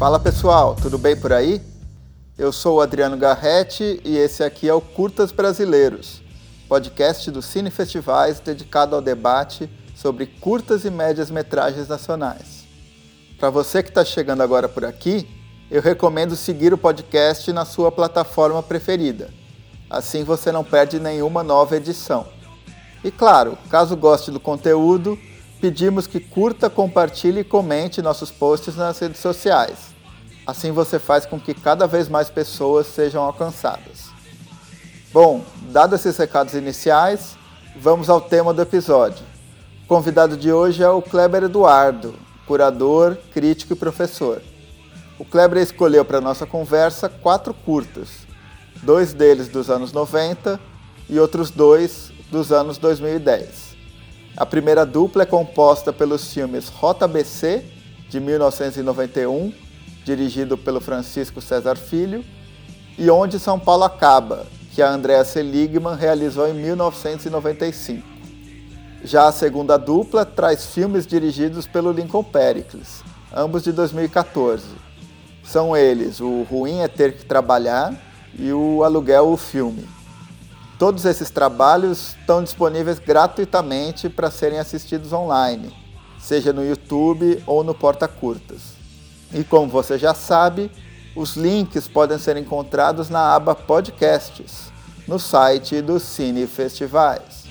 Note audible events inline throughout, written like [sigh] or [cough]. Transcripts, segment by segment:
Fala pessoal, tudo bem por aí? Eu sou o Adriano Garretti e esse aqui é o Curtas Brasileiros, podcast do Cine Festivais dedicado ao debate sobre curtas e médias metragens nacionais. Para você que está chegando agora por aqui, eu recomendo seguir o podcast na sua plataforma preferida. Assim você não perde nenhuma nova edição. E claro, caso goste do conteúdo, pedimos que curta, compartilhe e comente nossos posts nas redes sociais. Assim você faz com que cada vez mais pessoas sejam alcançadas. Bom, dados esses recados iniciais, vamos ao tema do episódio. O convidado de hoje é o Kleber Eduardo, curador, crítico e professor. O Kleber escolheu para nossa conversa quatro curtas, dois deles dos anos 90 e outros dois dos anos 2010. A primeira dupla é composta pelos filmes Rota BC, de 1991, dirigido pelo Francisco César Filho, e Onde São Paulo Acaba, que a Andrea Seligman realizou em 1995. Já a segunda dupla traz filmes dirigidos pelo Lincoln Pericles, ambos de 2014. São eles O Ruim é Ter que Trabalhar e O Aluguel o Filme. Todos esses trabalhos estão disponíveis gratuitamente para serem assistidos online, seja no YouTube ou no Porta Curtas. E como você já sabe, os links podem ser encontrados na aba Podcasts, no site do Cine Festivais.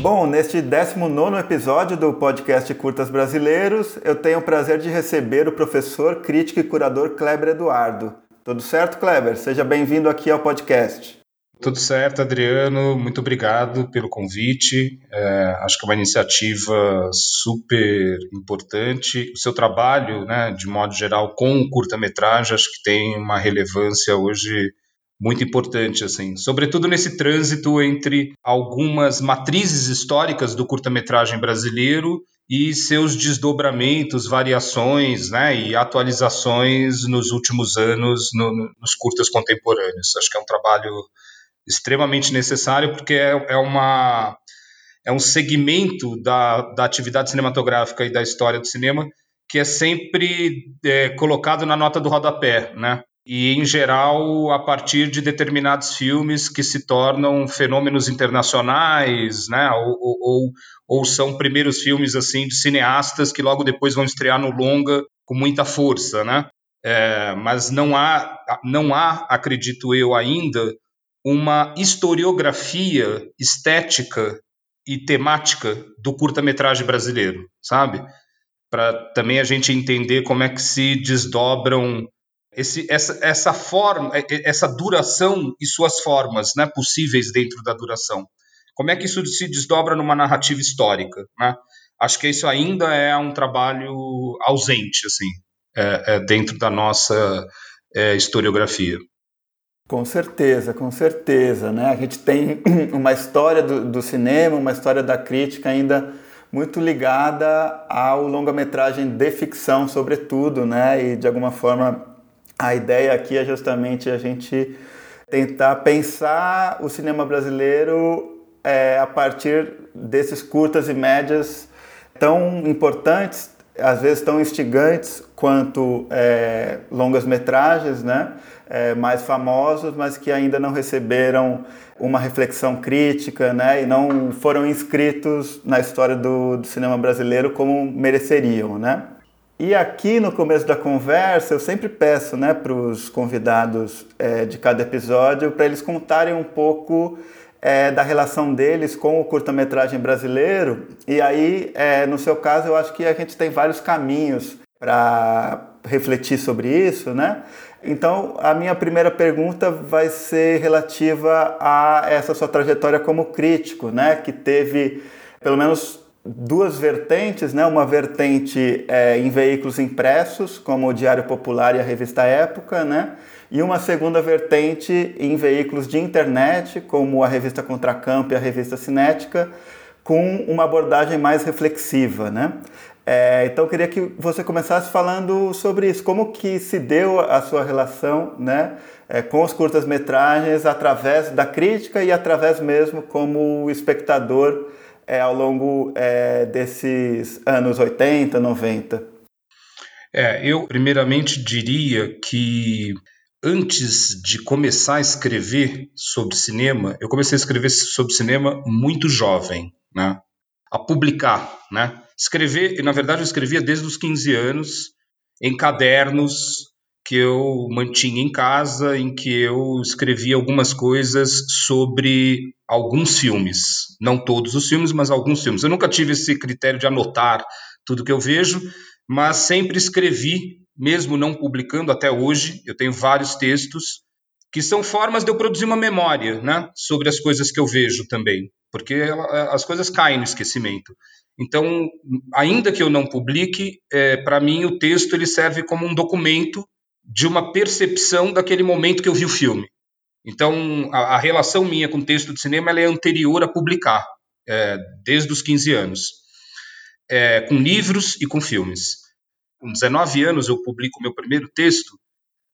Bom, neste 19 episódio do podcast Curtas Brasileiros, eu tenho o prazer de receber o professor, crítico e curador Kleber Eduardo. Tudo certo, Kleber? Seja bem-vindo aqui ao podcast. Tudo certo, Adriano. Muito obrigado pelo convite. É, acho que é uma iniciativa super importante. O seu trabalho, né, de modo geral, com curta-metragem, acho que tem uma relevância hoje muito importante, assim, sobretudo nesse trânsito entre algumas matrizes históricas do curta-metragem brasileiro e seus desdobramentos, variações né, e atualizações nos últimos anos no, nos curtas contemporâneos. Acho que é um trabalho extremamente necessário porque é, é uma é um segmento da, da atividade cinematográfica e da história do cinema que é sempre é, colocado na nota do rodapé, né? E, em geral, a partir de determinados filmes que se tornam fenômenos internacionais, né? Ou, ou, ou são primeiros filmes, assim, de cineastas que logo depois vão estrear no longa com muita força, né? É, mas não há, não há, acredito eu ainda, uma historiografia estética e temática do curta-metragem brasileiro, sabe? Para também a gente entender como é que se desdobram esse, essa, essa forma, essa duração e suas formas né, possíveis dentro da duração. Como é que isso se desdobra numa narrativa histórica? Né? Acho que isso ainda é um trabalho ausente, assim, é, é dentro da nossa é, historiografia. Com certeza, com certeza. Né? A gente tem [clears throat] uma história do, do, cinema, uma história da crítica ainda muito ligada ao longa-metragem de ficção, sobretudo, né? e de alguma forma a ideia aqui é justamente a gente tentar pensar o cinema brasileiro é, a partir desses curtas e médias tão importantes, às vezes tão instigantes quanto é, longas metragens, né? É, mais famosos, mas que ainda não receberam uma reflexão crítica, né, e não foram inscritos na história do, do cinema brasileiro como mereceriam, né. E aqui no começo da conversa eu sempre peço, né, para os convidados é, de cada episódio para eles contarem um pouco é, da relação deles com o curta-metragem brasileiro. E aí, é, no seu caso, eu acho que a gente tem vários caminhos para refletir sobre isso, né? Então, a minha primeira pergunta vai ser relativa a essa sua trajetória como crítico, né? Que teve pelo menos duas vertentes, né? Uma vertente é, em veículos impressos, como o Diário Popular e a Revista Época, né? E uma segunda vertente em veículos de internet, como a Revista Contracampo e a Revista Cinética, com uma abordagem mais reflexiva, né? É, então eu queria que você começasse falando sobre isso, como que se deu a sua relação né, é, com os curtas-metragens através da crítica e através mesmo como espectador é, ao longo é, desses anos 80, 90? É, eu primeiramente diria que antes de começar a escrever sobre cinema, eu comecei a escrever sobre cinema muito jovem, né? A publicar, né? Escrever, na verdade eu escrevia desde os 15 anos em cadernos que eu mantinha em casa, em que eu escrevia algumas coisas sobre alguns filmes. Não todos os filmes, mas alguns filmes. Eu nunca tive esse critério de anotar tudo que eu vejo, mas sempre escrevi, mesmo não publicando até hoje. Eu tenho vários textos que são formas de eu produzir uma memória né, sobre as coisas que eu vejo também, porque as coisas caem no esquecimento. Então, ainda que eu não publique, é, para mim o texto ele serve como um documento de uma percepção daquele momento que eu vi o filme. Então, a, a relação minha com o texto de cinema é anterior a publicar, é, desde os 15 anos é, com livros e com filmes. Com 19 anos eu publico meu primeiro texto.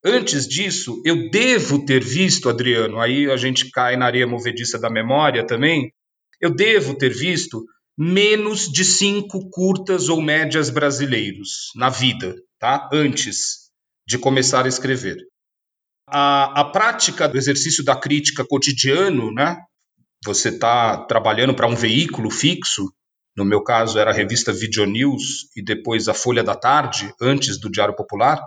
Antes disso, eu devo ter visto, Adriano, aí a gente cai na areia movediça da memória também, eu devo ter visto menos de cinco curtas ou médias brasileiros na vida, tá? Antes de começar a escrever. A, a prática do exercício da crítica cotidiano, né? Você está trabalhando para um veículo fixo, no meu caso era a revista Video News e depois a Folha da Tarde, antes do Diário Popular,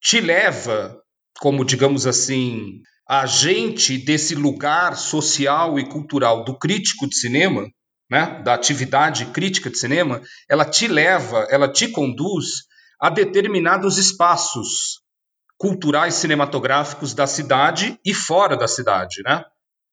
te leva, como digamos assim, agente desse lugar social e cultural do crítico de cinema, né, da atividade crítica de cinema, ela te leva, ela te conduz a determinados espaços culturais cinematográficos da cidade e fora da cidade, né?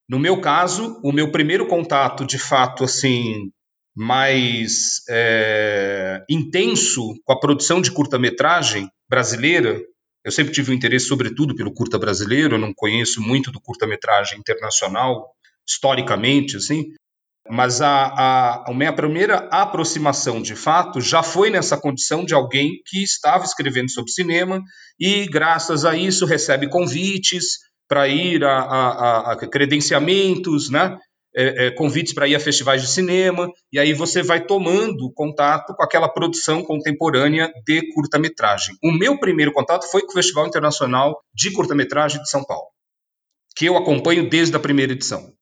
No meu caso, o meu primeiro contato, de fato, assim, mais é, intenso com a produção de curta-metragem brasileira. Eu sempre tive um interesse, sobretudo, pelo curta brasileiro. Eu não conheço muito do curta-metragem internacional, historicamente, assim. Mas a, a, a minha primeira aproximação, de fato, já foi nessa condição de alguém que estava escrevendo sobre cinema e, graças a isso, recebe convites para ir a, a, a credenciamentos, né? é, é, convites para ir a festivais de cinema, e aí você vai tomando contato com aquela produção contemporânea de curta-metragem. O meu primeiro contato foi com o Festival Internacional de Curta-Metragem de São Paulo, que eu acompanho desde a primeira edição.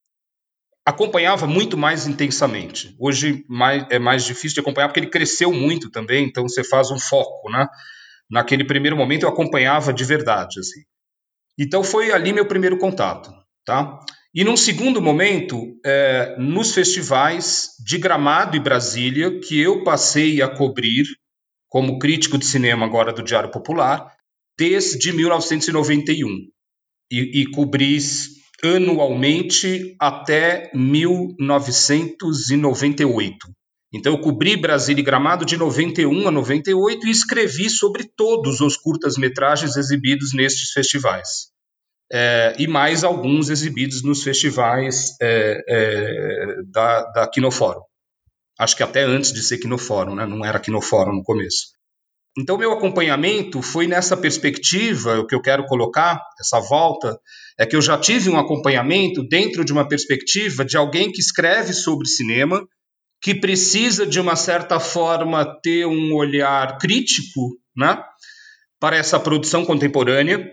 Acompanhava muito mais intensamente. Hoje mais, é mais difícil de acompanhar porque ele cresceu muito também, então você faz um foco, né? Naquele primeiro momento eu acompanhava de verdade, assim. Então foi ali meu primeiro contato, tá? E num segundo momento, é, nos festivais de Gramado e Brasília, que eu passei a cobrir como crítico de cinema agora do Diário Popular, desde 1991. E, e cobri anualmente até 1998. Então, eu cobri Brasília e Gramado de 91 a 98 e escrevi sobre todos os curtas-metragens exibidos nestes festivais é, e mais alguns exibidos nos festivais é, é, da, da Quinofórum. Acho que até antes de ser Quinofórum, né? não era Quinofórum no começo. Então, meu acompanhamento foi nessa perspectiva, o que eu quero colocar, essa volta, é que eu já tive um acompanhamento dentro de uma perspectiva de alguém que escreve sobre cinema, que precisa, de uma certa forma, ter um olhar crítico né, para essa produção contemporânea,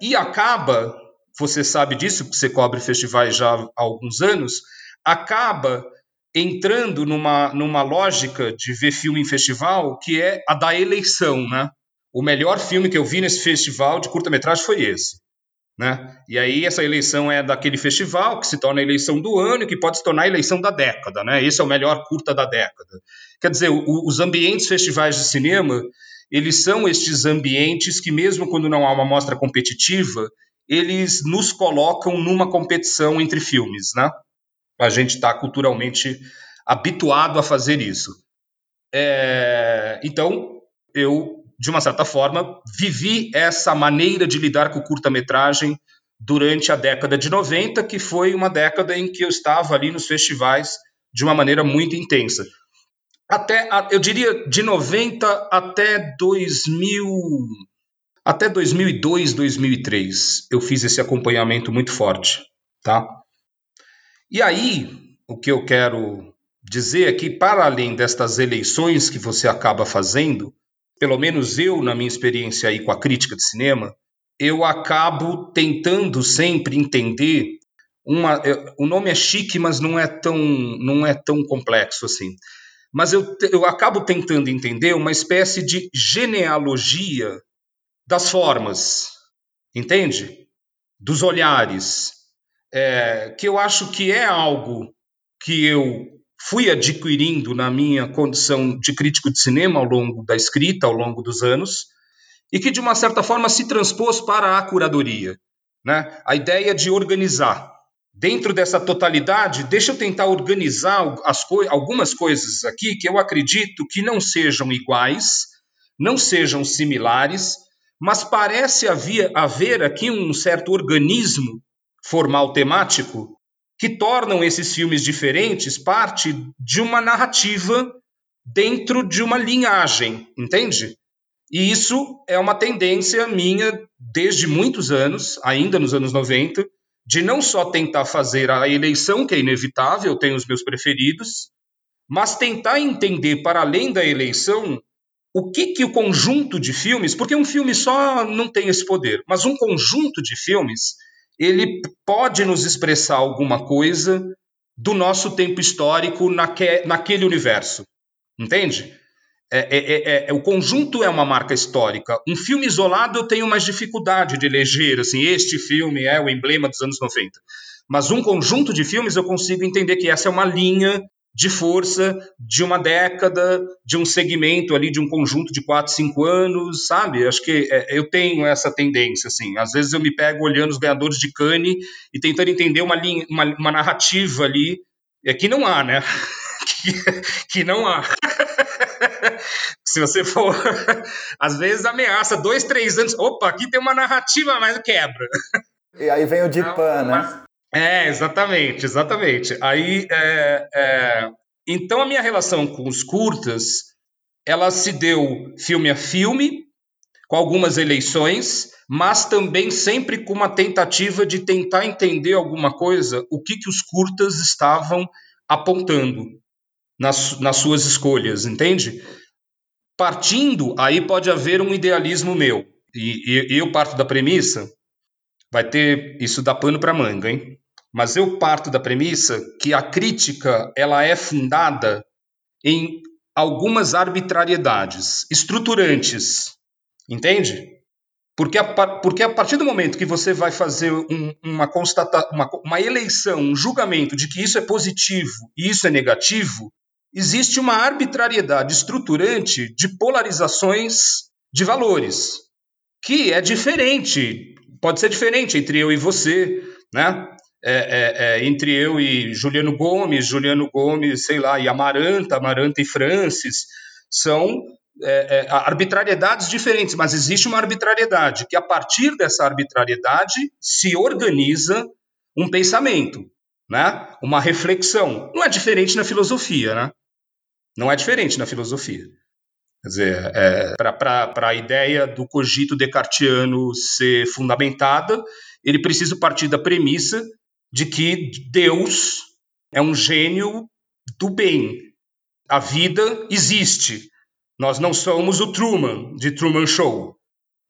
e acaba, você sabe disso, porque você cobre festivais já há alguns anos, acaba entrando numa, numa lógica de ver filme em festival que é a da eleição, né? O melhor filme que eu vi nesse festival de curta-metragem foi esse. Né? E aí essa eleição é daquele festival que se torna a eleição do ano e que pode se tornar a eleição da década, né? Esse é o melhor curta da década. Quer dizer, o, os ambientes festivais de cinema eles são estes ambientes que, mesmo quando não há uma mostra competitiva, eles nos colocam numa competição entre filmes, né? A gente está culturalmente habituado a fazer isso. É, então, eu, de uma certa forma, vivi essa maneira de lidar com curta-metragem durante a década de 90, que foi uma década em que eu estava ali nos festivais de uma maneira muito intensa até, eu diria, de 90 até 2000, até 2002, 2003, eu fiz esse acompanhamento muito forte, tá? E aí, o que eu quero dizer é que, para além destas eleições que você acaba fazendo, pelo menos eu, na minha experiência aí com a crítica de cinema, eu acabo tentando sempre entender uma. O nome é chique, mas não é tão, não é tão complexo assim. Mas eu, eu acabo tentando entender uma espécie de genealogia das formas, entende? Dos olhares, é, que eu acho que é algo que eu fui adquirindo na minha condição de crítico de cinema ao longo da escrita, ao longo dos anos, e que de uma certa forma se transpôs para a curadoria. Né? A ideia de organizar. Dentro dessa totalidade, deixa eu tentar organizar as co algumas coisas aqui que eu acredito que não sejam iguais, não sejam similares, mas parece haver, haver aqui um certo organismo formal temático que tornam esses filmes diferentes parte de uma narrativa dentro de uma linhagem, entende? E isso é uma tendência minha desde muitos anos, ainda nos anos 90, de não só tentar fazer a eleição, que é inevitável, tenho os meus preferidos, mas tentar entender para além da eleição o que, que o conjunto de filmes, porque um filme só não tem esse poder, mas um conjunto de filmes ele pode nos expressar alguma coisa do nosso tempo histórico naque, naquele universo. Entende? É, é, é, é, o conjunto é uma marca histórica. Um filme isolado eu tenho mais dificuldade de eleger, assim, este filme é o emblema dos anos 90. Mas um conjunto de filmes eu consigo entender que essa é uma linha de força de uma década, de um segmento ali, de um conjunto de quatro, cinco anos, sabe? Acho que é, eu tenho essa tendência, assim. Às vezes eu me pego olhando os ganhadores de Cannes e tentando entender uma, linha, uma, uma narrativa ali, é, que não há, né? [laughs] que, que não há. [laughs] Se você for, [laughs] às vezes ameaça dois, três anos, opa, aqui tem uma narrativa, mas quebra. E aí vem o Dipan, né? É, exatamente, exatamente. Aí, é, é, então a minha relação com os curtas, ela se deu filme a filme, com algumas eleições, mas também sempre com uma tentativa de tentar entender alguma coisa, o que, que os curtas estavam apontando nas, nas suas escolhas, entende? Partindo, aí pode haver um idealismo meu, e, e eu parto da premissa, vai ter, isso dá pano para manga, hein? Mas eu parto da premissa que a crítica ela é fundada em algumas arbitrariedades estruturantes, entende? Porque a, porque a partir do momento que você vai fazer um, uma, constata, uma, uma eleição, um julgamento de que isso é positivo e isso é negativo, existe uma arbitrariedade estruturante de polarizações de valores, que é diferente, pode ser diferente entre eu e você, né? É, é, é, entre eu e Juliano Gomes, Juliano Gomes, sei lá, e Amaranta, Amaranta e Francis, são é, é, arbitrariedades diferentes, mas existe uma arbitrariedade, que a partir dessa arbitrariedade se organiza um pensamento, né? uma reflexão. Não é diferente na filosofia, né? Não é diferente na filosofia. Quer dizer, é, para a ideia do cogito descartiano ser fundamentada, ele precisa partir da premissa de que Deus é um gênio do bem. A vida existe. Nós não somos o Truman, de Truman Show.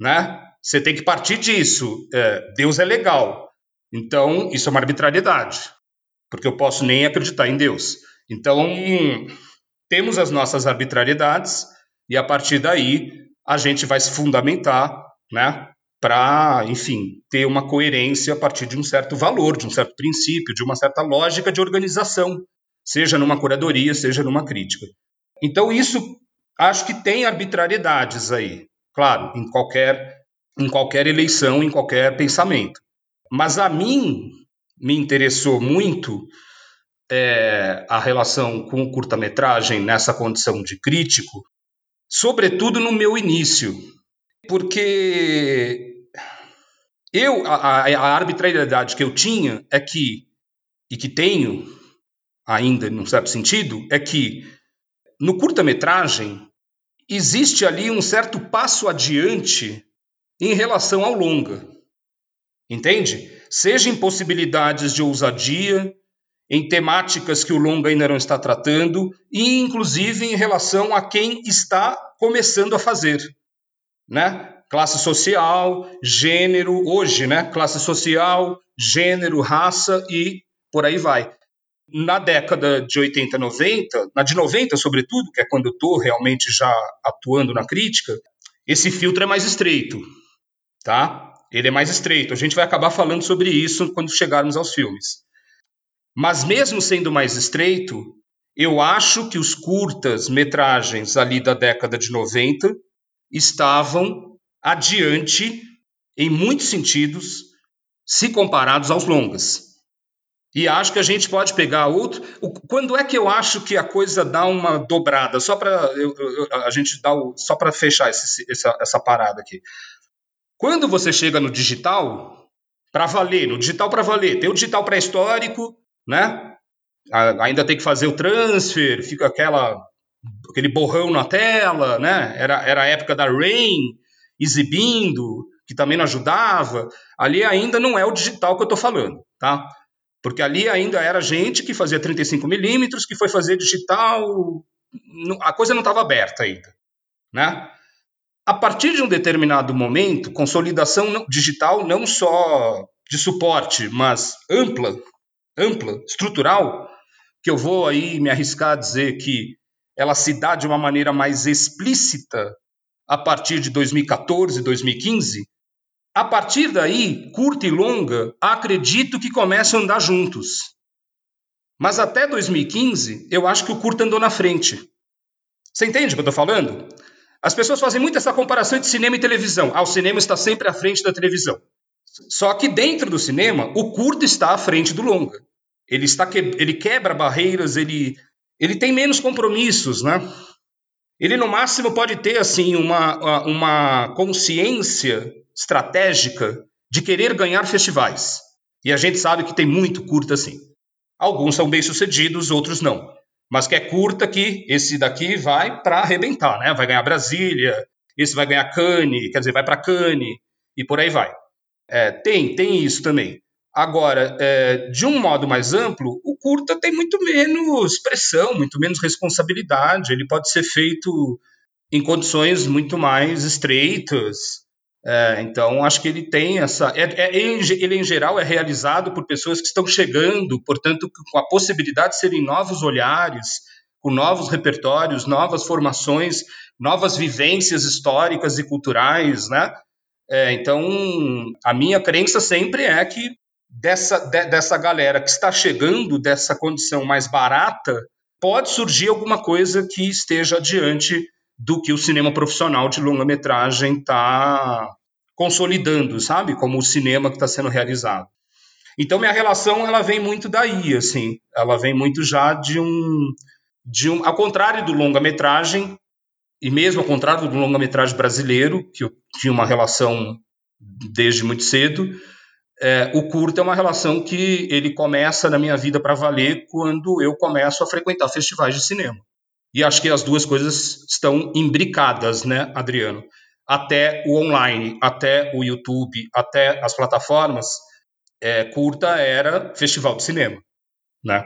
Né? Você tem que partir disso. É, Deus é legal. Então, isso é uma arbitrariedade. Porque eu posso nem acreditar em Deus. Então, temos as nossas arbitrariedades e a partir daí a gente vai se fundamentar né, para, enfim, ter uma coerência a partir de um certo valor, de um certo princípio, de uma certa lógica de organização, seja numa curadoria, seja numa crítica. Então, isso acho que tem arbitrariedades aí, claro, em qualquer, em qualquer eleição, em qualquer pensamento. Mas a mim me interessou muito é, a relação com o curta-metragem nessa condição de crítico, sobretudo no meu início, porque eu, a, a, arbitrariedade que eu tinha é que, e que tenho ainda, num certo sentido, é que no curta-metragem existe ali um certo passo adiante em relação ao longa. Entende? Seja em possibilidades de ousadia, em temáticas que o longa ainda não está tratando e inclusive em relação a quem está começando a fazer, né? Classe social, gênero, hoje, né? Classe social, gênero, raça e por aí vai. Na década de 80, 90, na de 90 sobretudo, que é quando eu estou realmente já atuando na crítica, esse filtro é mais estreito, tá? Ele é mais estreito. A gente vai acabar falando sobre isso quando chegarmos aos filmes. Mas mesmo sendo mais estreito, eu acho que os curtas metragens ali da década de 90 estavam adiante em muitos sentidos se comparados aos longas. E acho que a gente pode pegar outro. Quando é que eu acho que a coisa dá uma dobrada? Só para a gente dar o, só para fechar esse, essa, essa parada aqui. Quando você chega no digital, para valer, no digital para valer, tem o digital pré-histórico, né? Ainda tem que fazer o transfer, fica aquela aquele borrão na tela, né? Era, era a época da Rain exibindo, que também não ajudava. Ali ainda não é o digital que eu estou falando, tá? Porque ali ainda era gente que fazia 35 milímetros, que foi fazer digital, a coisa não estava aberta ainda, né? A partir de um determinado momento, consolidação digital não só de suporte, mas ampla, ampla, estrutural, que eu vou aí me arriscar a dizer que ela se dá de uma maneira mais explícita a partir de 2014, 2015. A partir daí, curta e longa, acredito que começam a andar juntos. Mas até 2015, eu acho que o curta andou na frente. Você entende o que eu estou falando? As pessoas fazem muito essa comparação entre cinema e televisão. Ah, o cinema está sempre à frente da televisão. Só que dentro do cinema, o curto está à frente do longa. Ele, está que... ele quebra barreiras, ele... ele tem menos compromissos, né? Ele, no máximo, pode ter assim uma, uma consciência estratégica de querer ganhar festivais. E a gente sabe que tem muito curta assim. Alguns são bem-sucedidos, outros não. Mas que é curta que esse daqui vai para arrebentar, né? Vai ganhar Brasília, esse vai ganhar Cannes, quer dizer, vai para Cannes e por aí vai. É, tem, tem isso também. Agora, é, de um modo mais amplo, o curta tem muito menos pressão, muito menos responsabilidade. Ele pode ser feito em condições muito mais estreitas. É, então, acho que ele tem essa. É, é, ele, em geral, é realizado por pessoas que estão chegando, portanto, com a possibilidade de serem novos olhares, com novos repertórios, novas formações, novas vivências históricas e culturais, né? É, então, a minha crença sempre é que dessa, de, dessa galera que está chegando dessa condição mais barata, pode surgir alguma coisa que esteja adiante do que o cinema profissional de longa-metragem está consolidando, sabe? Como o cinema que está sendo realizado. Então minha relação ela vem muito daí, assim, ela vem muito já de um, de um, ao contrário do longa-metragem e mesmo ao contrário do longa-metragem brasileiro que eu tinha uma relação desde muito cedo, é, o curto é uma relação que ele começa na minha vida para valer quando eu começo a frequentar festivais de cinema. E acho que as duas coisas estão imbricadas, né, Adriano? Até o online, até o YouTube, até as plataformas, é, curta era festival de cinema, né?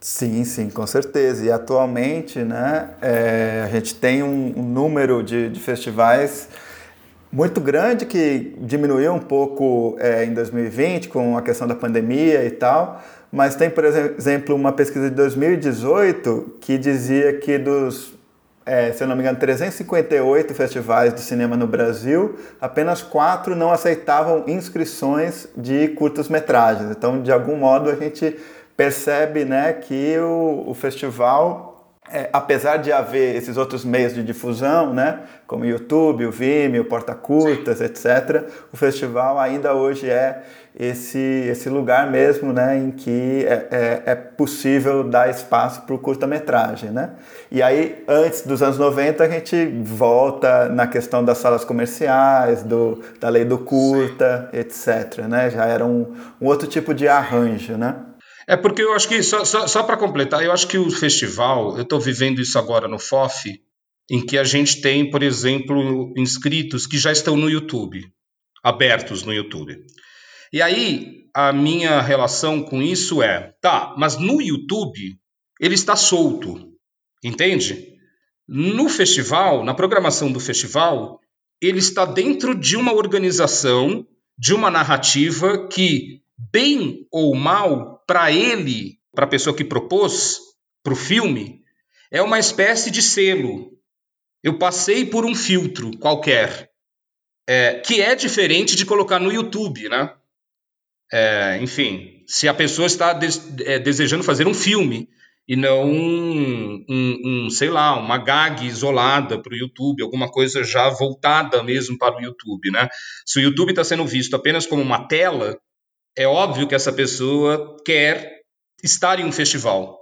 Sim, sim, com certeza. E atualmente, né, é, a gente tem um, um número de, de festivais muito grande que diminuiu um pouco é, em 2020 com a questão da pandemia e tal, mas tem, por exemplo, uma pesquisa de 2018 que dizia que dos, é, se eu não me engano, 358 festivais de cinema no Brasil, apenas quatro não aceitavam inscrições de curtas-metragens. Então, de algum modo, a gente percebe né, que o, o festival é, apesar de haver esses outros meios de difusão, né, como o YouTube, o Vimeo, o Porta Curtas, etc., o festival ainda hoje é esse, esse lugar mesmo né, em que é, é, é possível dar espaço para o curta-metragem. Né? E aí, antes dos anos 90, a gente volta na questão das salas comerciais, do, da lei do curta, etc. Né? Já era um, um outro tipo de arranjo. Né? É porque eu acho que, só, só, só para completar, eu acho que o festival, eu estou vivendo isso agora no FOF, em que a gente tem, por exemplo, inscritos que já estão no YouTube, abertos no YouTube. E aí, a minha relação com isso é, tá, mas no YouTube ele está solto, entende? No festival, na programação do festival, ele está dentro de uma organização, de uma narrativa que, bem ou mal, para ele, para a pessoa que propôs, para o filme, é uma espécie de selo. Eu passei por um filtro qualquer, é, que é diferente de colocar no YouTube, né? É, enfim, se a pessoa está é, desejando fazer um filme e não um, um, um, sei lá, uma gag isolada para o YouTube, alguma coisa já voltada mesmo para o YouTube, né? Se o YouTube está sendo visto apenas como uma tela, é óbvio que essa pessoa quer estar em um festival,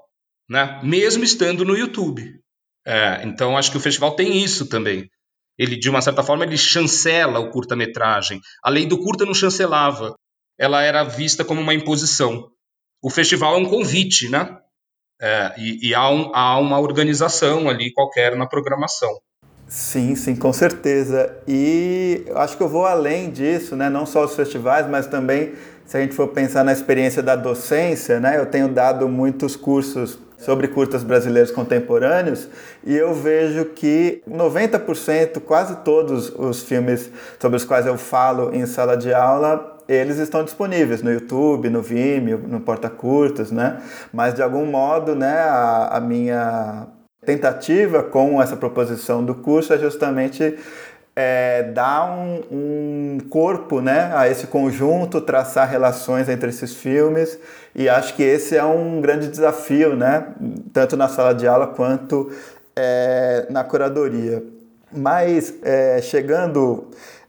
né? Mesmo estando no YouTube. É, então acho que o festival tem isso também. Ele, de uma certa forma, ele chancela o curta-metragem. A lei do curta não chancelava. Ela era vista como uma imposição. O festival é um convite, né? É, e, e há, um, há uma organização ali qualquer na programação. Sim, sim, com certeza. E acho que eu vou além disso, né? Não só os festivais, mas também se a gente for pensar na experiência da docência, né? Eu tenho dado muitos cursos sobre curtas brasileiros contemporâneos e eu vejo que 90%, quase todos os filmes sobre os quais eu falo em sala de aula eles estão disponíveis no YouTube, no Vimeo, no Porta Curtas, né? Mas de algum modo, né, a, a minha tentativa com essa proposição do curso é justamente é, dar um, um, corpo né, a esse conjunto, traçar relações entre esses filmes, e acho que esse é um grande desafio, né, tanto na sala de aula quanto é, na curadoria. Mas é, chegando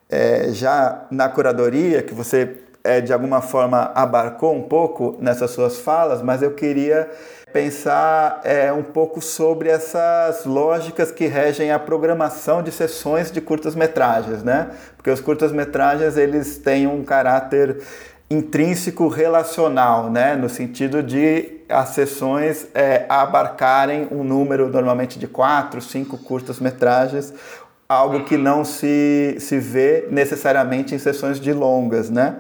é, já na curadoria, que você é, de alguma forma abarcou um pouco nessas suas falas, mas eu queria pensar é, um pouco sobre essas lógicas que regem a programação de sessões de curtas-metragens, né? Porque os curtas-metragens eles têm um caráter intrínseco relacional, né? No sentido de as sessões é, abarcarem um número normalmente de quatro, cinco curtas-metragens algo que não se, se vê necessariamente em sessões de longas, né?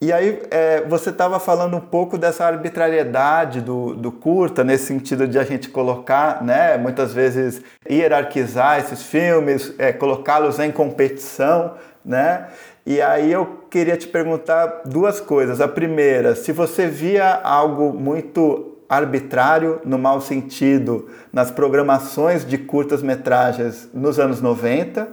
E aí é, você estava falando um pouco dessa arbitrariedade do, do curta, nesse sentido de a gente colocar, né, muitas vezes hierarquizar esses filmes, é, colocá-los em competição, né? E aí eu queria te perguntar duas coisas. A primeira, se você via algo muito arbitrário, no mau sentido, nas programações de curtas-metragens nos anos 90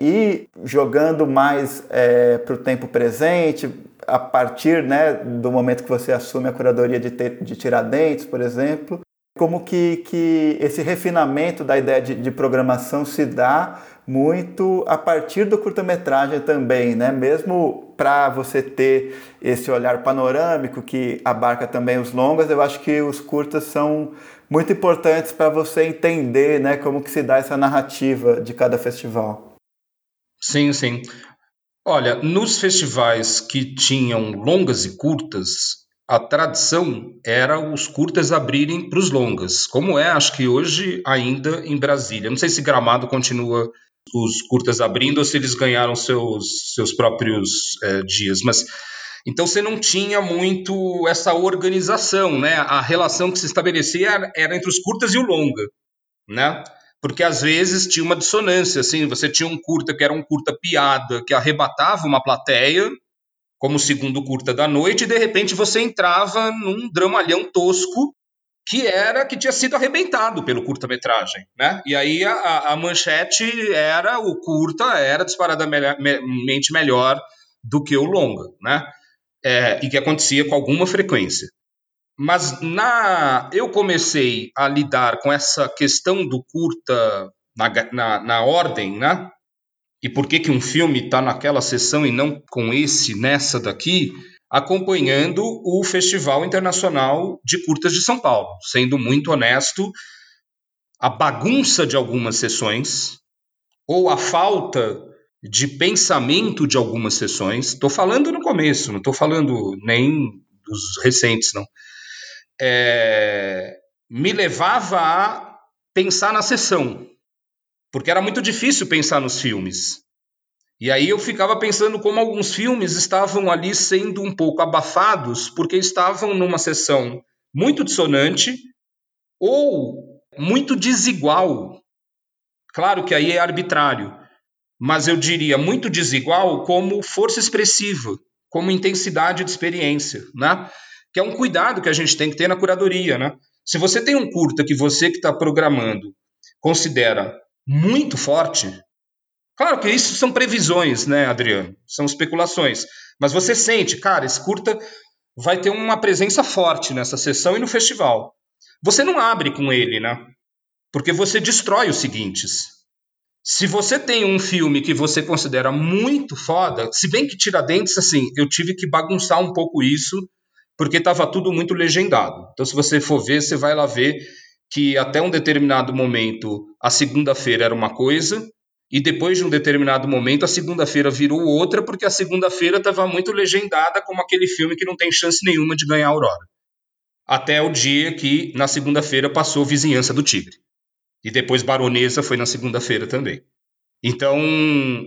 e jogando mais é, para o tempo presente, a partir né, do momento que você assume a curadoria de, de Tiradentes, por exemplo, como que, que esse refinamento da ideia de, de programação se dá muito a partir do curta-metragem também, né? Mesmo para você ter esse olhar panorâmico que abarca também os longas, eu acho que os curtas são muito importantes para você entender, né, como que se dá essa narrativa de cada festival. Sim, sim. Olha, nos festivais que tinham longas e curtas, a tradição era os curtas abrirem para os longas, como é, acho que hoje ainda em Brasília. Não sei se Gramado continua os curtas abrindo ou se eles ganharam seus, seus próprios é, dias. Mas então você não tinha muito essa organização, né? A relação que se estabelecia era entre os curtas e o longa, né? Porque às vezes tinha uma dissonância, assim, você tinha um curta que era um curta piada, que arrebatava uma plateia, como o segundo curta da noite, e de repente você entrava num dramalhão tosco que era que tinha sido arrebentado pelo curta-metragem, né? E aí a, a, manchete era o curta era disparadamente melhor do que o longa, né? É, e que acontecia com alguma frequência. Mas na eu comecei a lidar com essa questão do curta na, na, na ordem, né? E por que que um filme está naquela sessão e não com esse nessa daqui? acompanhando o Festival Internacional de Curtas de São Paulo. Sendo muito honesto, a bagunça de algumas sessões ou a falta de pensamento de algumas sessões, estou falando no começo, não estou falando nem dos recentes, não, é, me levava a pensar na sessão, porque era muito difícil pensar nos filmes. E aí eu ficava pensando como alguns filmes estavam ali sendo um pouco abafados porque estavam numa sessão muito dissonante ou muito desigual. Claro que aí é arbitrário, mas eu diria muito desigual como força expressiva, como intensidade de experiência, né? Que é um cuidado que a gente tem que ter na curadoria, né? Se você tem um curta que você que está programando considera muito forte, claro que isso são previsões, né, Adriano? São especulações. Mas você sente, cara, esse curta vai ter uma presença forte nessa sessão e no festival. Você não abre com ele, né? Porque você destrói os seguintes. Se você tem um filme que você considera muito foda, se bem que Tiradentes, assim, eu tive que bagunçar um pouco isso, porque estava tudo muito legendado. Então, se você for ver, você vai lá ver que até um determinado momento a segunda-feira era uma coisa, e depois de um determinado momento a segunda-feira virou outra, porque a segunda-feira estava muito legendada como aquele filme que não tem chance nenhuma de ganhar Aurora. Até o dia que, na segunda-feira, passou Vizinhança do Tigre. E depois Baronesa foi na segunda-feira também. Então,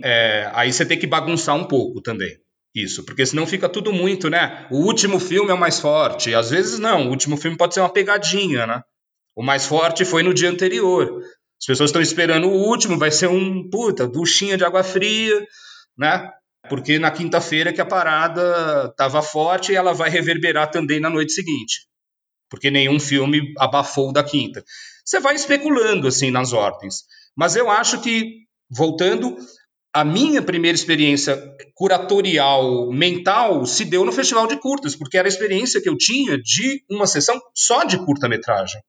é, aí você tem que bagunçar um pouco também. Isso, porque senão fica tudo muito, né? O último filme é o mais forte. Às vezes não, o último filme pode ser uma pegadinha, né? O mais forte foi no dia anterior. As pessoas estão esperando o último, vai ser um puta, duchinha de água fria, né? Porque na quinta-feira que a parada estava forte e ela vai reverberar também na noite seguinte. Porque nenhum filme abafou da quinta. Você vai especulando assim nas ordens. Mas eu acho que, voltando, a minha primeira experiência curatorial mental se deu no Festival de Curtas, porque era a experiência que eu tinha de uma sessão só de curta-metragem.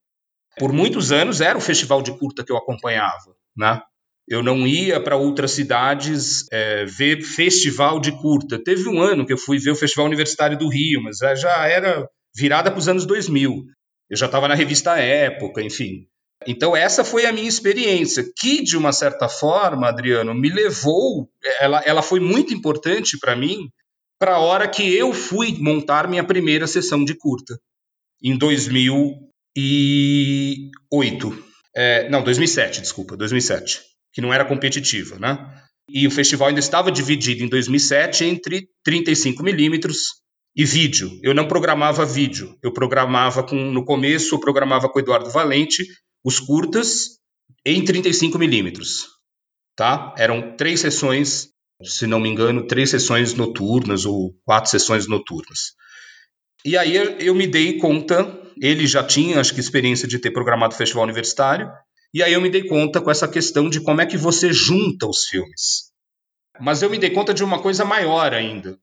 Por muitos anos era o festival de curta que eu acompanhava, né? Eu não ia para outras cidades é, ver festival de curta. Teve um ano que eu fui ver o Festival Universitário do Rio, mas já era virada para os anos 2000. Eu já estava na revista Época, enfim. Então essa foi a minha experiência, que de uma certa forma, Adriano, me levou, ela, ela foi muito importante para mim, para a hora que eu fui montar minha primeira sessão de curta, em 2008. É, não, 2007, desculpa, 2007, que não era competitiva, né? E o festival ainda estava dividido em 2007 entre 35 milímetros e vídeo. Eu não programava vídeo, eu programava com, no começo, eu programava com o Eduardo Valente os curtas em 35 milímetros, tá? Eram três sessões, se não me engano, três sessões noturnas ou quatro sessões noturnas. E aí eu me dei conta, ele já tinha, acho que, experiência de ter programado festival universitário, e aí eu me dei conta com essa questão de como é que você junta os filmes. Mas eu me dei conta de uma coisa maior ainda.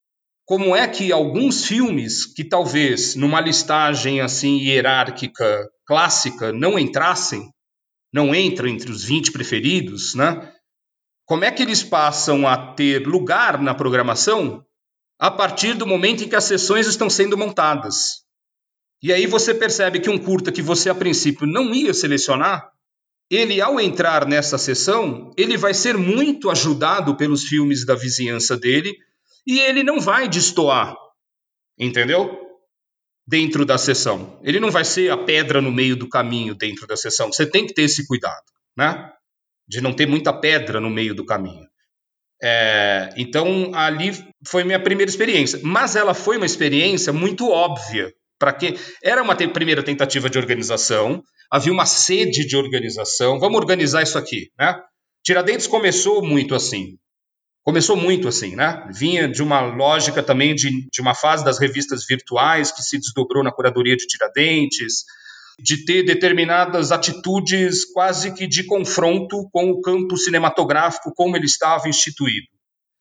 Como é que alguns filmes que talvez numa listagem assim hierárquica clássica não entrassem, não entram entre os 20 preferidos, né? Como é que eles passam a ter lugar na programação a partir do momento em que as sessões estão sendo montadas? E aí você percebe que um curta que você a princípio não ia selecionar, ele ao entrar nessa sessão, ele vai ser muito ajudado pelos filmes da vizinhança dele e ele não vai destoar. Entendeu? dentro da sessão. Ele não vai ser a pedra no meio do caminho dentro da sessão. Você tem que ter esse cuidado, né? De não ter muita pedra no meio do caminho. É, então, ali foi minha primeira experiência. Mas ela foi uma experiência muito óbvia. Para quem era uma te primeira tentativa de organização, havia uma sede de organização. Vamos organizar isso aqui, né? Tiradentes começou muito assim começou muito assim, né? Vinha de uma lógica também de, de uma fase das revistas virtuais que se desdobrou na curadoria de Tiradentes, de ter determinadas atitudes quase que de confronto com o campo cinematográfico como ele estava instituído.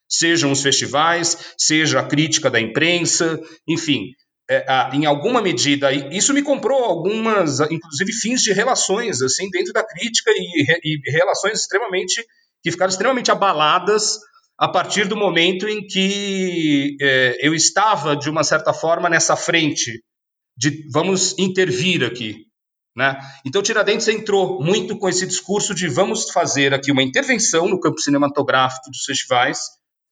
Sejam os festivais, seja a crítica da imprensa, enfim, é, em alguma medida, isso me comprou algumas, inclusive, fins de relações, assim, dentro da crítica e, e relações extremamente, que ficaram extremamente abaladas a partir do momento em que é, eu estava, de uma certa forma, nessa frente de vamos intervir aqui. Né? Então, Tiradentes entrou muito com esse discurso de vamos fazer aqui uma intervenção no campo cinematográfico dos festivais,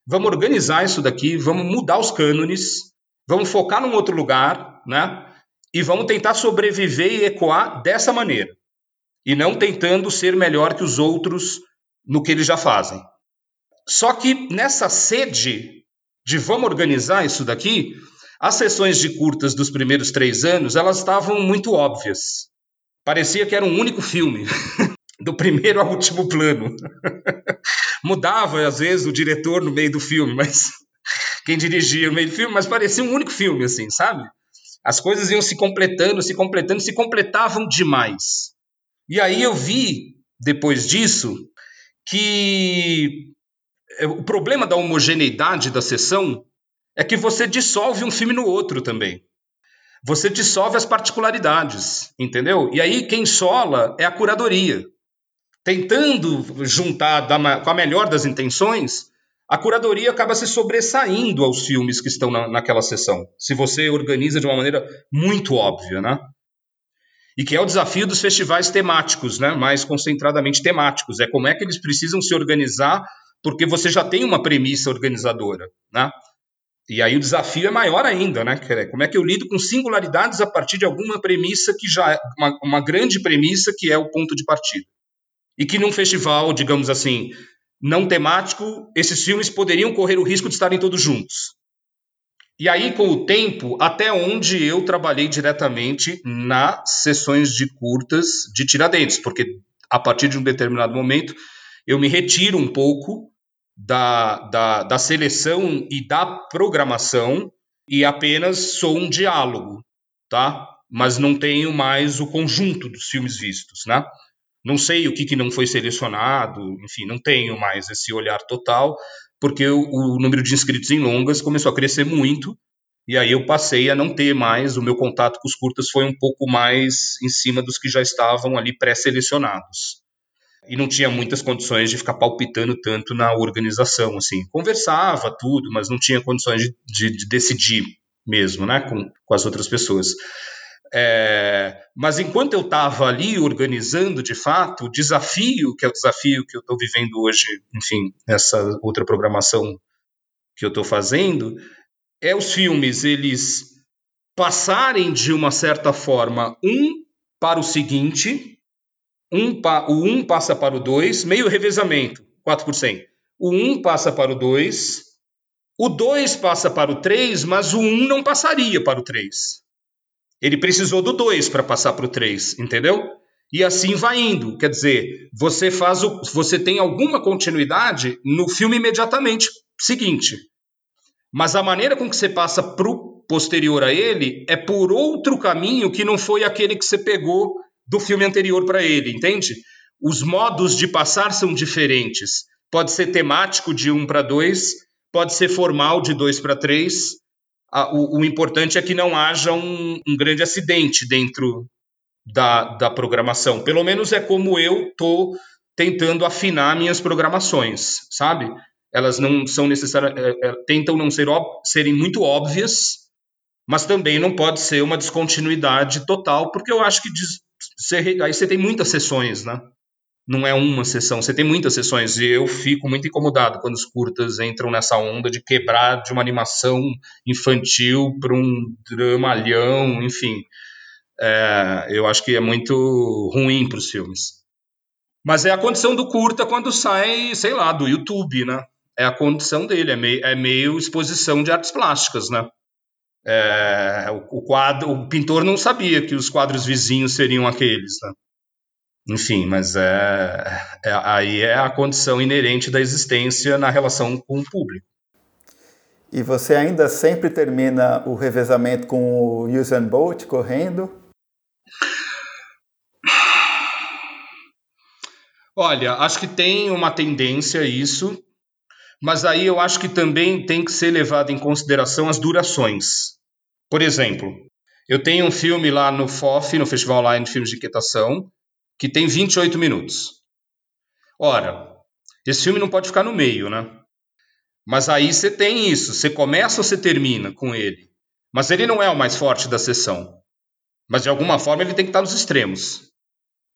vamos organizar isso daqui, vamos mudar os cânones, vamos focar num outro lugar, né? E vamos tentar sobreviver e ecoar dessa maneira. E não tentando ser melhor que os outros no que eles já fazem. Só que nessa sede de vamos organizar isso daqui, as sessões de curtas dos primeiros três anos elas estavam muito óbvias. Parecia que era um único filme, [laughs] do primeiro ao último plano. [laughs] Mudava às vezes o diretor no meio do filme, mas [laughs] quem dirigia no meio do filme, mas parecia um único filme, assim, sabe? As coisas iam se completando, se completando, se completavam demais. E aí eu vi, depois disso, que o problema da homogeneidade da sessão é que você dissolve um filme no outro também. Você dissolve as particularidades, entendeu? E aí quem sola é a curadoria. Tentando juntar com a melhor das intenções, a curadoria acaba se sobressaindo aos filmes que estão na, naquela sessão, se você organiza de uma maneira muito óbvia, né? E que é o desafio dos festivais temáticos, né? mais concentradamente temáticos. É como é que eles precisam se organizar, porque você já tem uma premissa organizadora. Né? E aí o desafio é maior ainda, né? Como é que eu lido com singularidades a partir de alguma premissa que já é uma, uma grande premissa que é o ponto de partida. E que num festival, digamos assim, não temático, esses filmes poderiam correr o risco de estarem todos juntos. E aí, com o tempo, até onde eu trabalhei diretamente nas sessões de curtas de Tiradentes, porque a partir de um determinado momento eu me retiro um pouco da, da, da seleção e da programação e apenas sou um diálogo, tá? Mas não tenho mais o conjunto dos filmes vistos, né? Não sei o que, que não foi selecionado, enfim, não tenho mais esse olhar total, porque o, o número de inscritos em longas começou a crescer muito, e aí eu passei a não ter mais, o meu contato com os curtas foi um pouco mais em cima dos que já estavam ali pré-selecionados. E não tinha muitas condições de ficar palpitando tanto na organização, assim. Conversava tudo, mas não tinha condições de, de, de decidir mesmo, né, com, com as outras pessoas. É, mas enquanto eu estava ali organizando de fato, o desafio, que é o desafio que eu estou vivendo hoje, enfim, nessa outra programação que eu estou fazendo, é os filmes eles passarem de uma certa forma um para o seguinte, um o um passa para o dois, meio revezamento, 4%. O um passa para o dois, o dois passa para o três, mas o um não passaria para o três. Ele precisou do 2 para passar para o 3, entendeu? E assim vai indo. Quer dizer, você faz o, você tem alguma continuidade no filme imediatamente seguinte. Mas a maneira com que você passa para o posterior a ele é por outro caminho que não foi aquele que você pegou do filme anterior para ele, entende? Os modos de passar são diferentes. Pode ser temático de 1 um para 2, pode ser formal de 2 para 3, a, o, o, importante é que não haja um, um grande acidente dentro da, da, programação. Pelo menos é como eu estou tentando afinar minhas programações, sabe? Elas não são necessárias, é, é, tentam não ser serem muito óbvias, mas também não pode ser uma descontinuidade total, porque eu acho que você, aí você tem muitas sessões, né? não é uma sessão, você tem muitas sessões e eu fico muito incomodado quando os curtas entram nessa onda de quebrar de uma animação infantil para um dramalhão, enfim. É, eu acho que é muito ruim para os filmes. Mas é a condição do curta quando sai, sei lá, do YouTube, né? É a condição dele, é meio, é meio exposição de artes plásticas, né? É, o, quadro, o pintor não sabia que os quadros vizinhos seriam aqueles, né? Enfim, mas é, é, aí é a condição inerente da existência na relação com o público. E você ainda sempre termina o revezamento com o Usain Bolt correndo? Olha, acho que tem uma tendência a isso, mas aí eu acho que também tem que ser levado em consideração as durações. Por exemplo, eu tenho um filme lá no FOF, no Festival Online de Filmes de Equitação, que tem 28 minutos. Ora, esse filme não pode ficar no meio, né? Mas aí você tem isso, você começa ou você termina com ele. Mas ele não é o mais forte da sessão. Mas de alguma forma ele tem que estar nos extremos.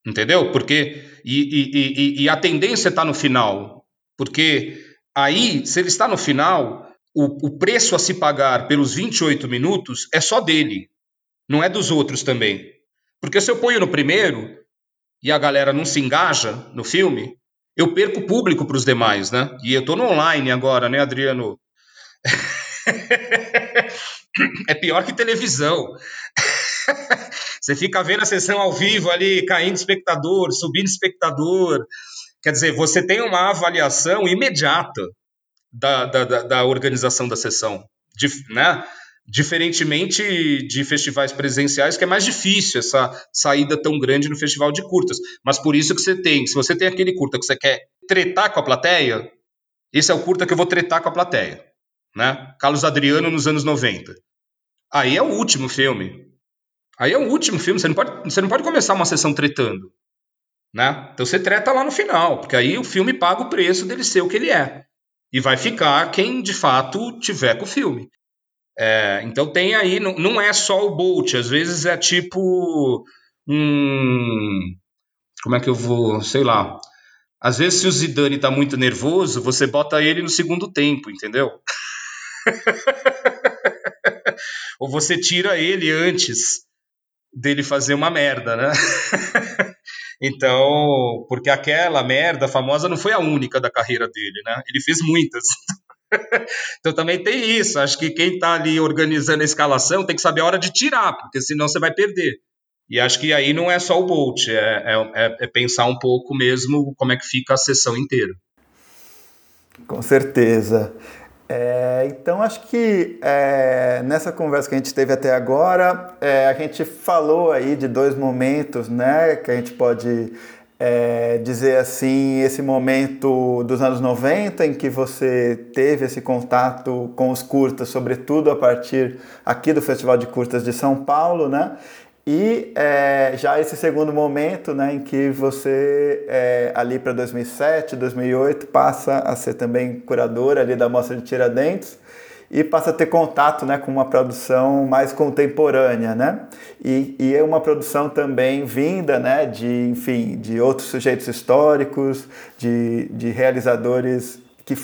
Entendeu? Porque. E, e, e, e a tendência está no final. Porque aí, se ele está no final, o, o preço a se pagar pelos 28 minutos é só dele. Não é dos outros também. Porque se eu ponho no primeiro, e a galera não se engaja no filme, eu perco público para os demais, né? E eu estou no online agora, né, Adriano? [laughs] é pior que televisão. [laughs] Você fica vendo a sessão ao vivo ali, caindo espectador, subindo espectador. Quer dizer, você tem uma avaliação imediata da, da, da organização da sessão, né? Diferentemente de festivais presenciais, que é mais difícil essa saída tão grande no festival de curtas. Mas por isso que você tem, se você tem aquele curta que você quer tretar com a plateia, esse é o curta que eu vou tretar com a plateia. Né? Carlos Adriano nos anos 90. Aí é o último filme. Aí é o último filme, você não pode, você não pode começar uma sessão tretando. Né? Então você treta lá no final, porque aí o filme paga o preço dele ser o que ele é. E vai ficar quem de fato tiver com o filme. É, então tem aí, não, não é só o Bolt, às vezes é tipo um. Como é que eu vou. Sei lá. Às vezes, se o Zidane tá muito nervoso, você bota ele no segundo tempo, entendeu? [laughs] Ou você tira ele antes dele fazer uma merda, né? [laughs] então, porque aquela merda famosa não foi a única da carreira dele, né? Ele fez muitas. [laughs] então também tem isso. Acho que quem está ali organizando a escalação tem que saber a hora de tirar, porque senão você vai perder. E acho que aí não é só o Bolt, é, é, é, é pensar um pouco mesmo como é que fica a sessão inteira. Com certeza. É, então, acho que é, nessa conversa que a gente teve até agora, é, a gente falou aí de dois momentos, né, que a gente pode é, dizer assim, esse momento dos anos 90 em que você teve esse contato com os curtas, sobretudo a partir aqui do Festival de Curtas de São Paulo, né? E é, já esse segundo momento, né, em que você, é, ali para 2007, 2008, passa a ser também curadora ali da Mostra de Tiradentes, e passa a ter contato né, com uma produção mais contemporânea, né? E, e é uma produção também vinda né, de, enfim, de outros sujeitos históricos, de, de realizadores que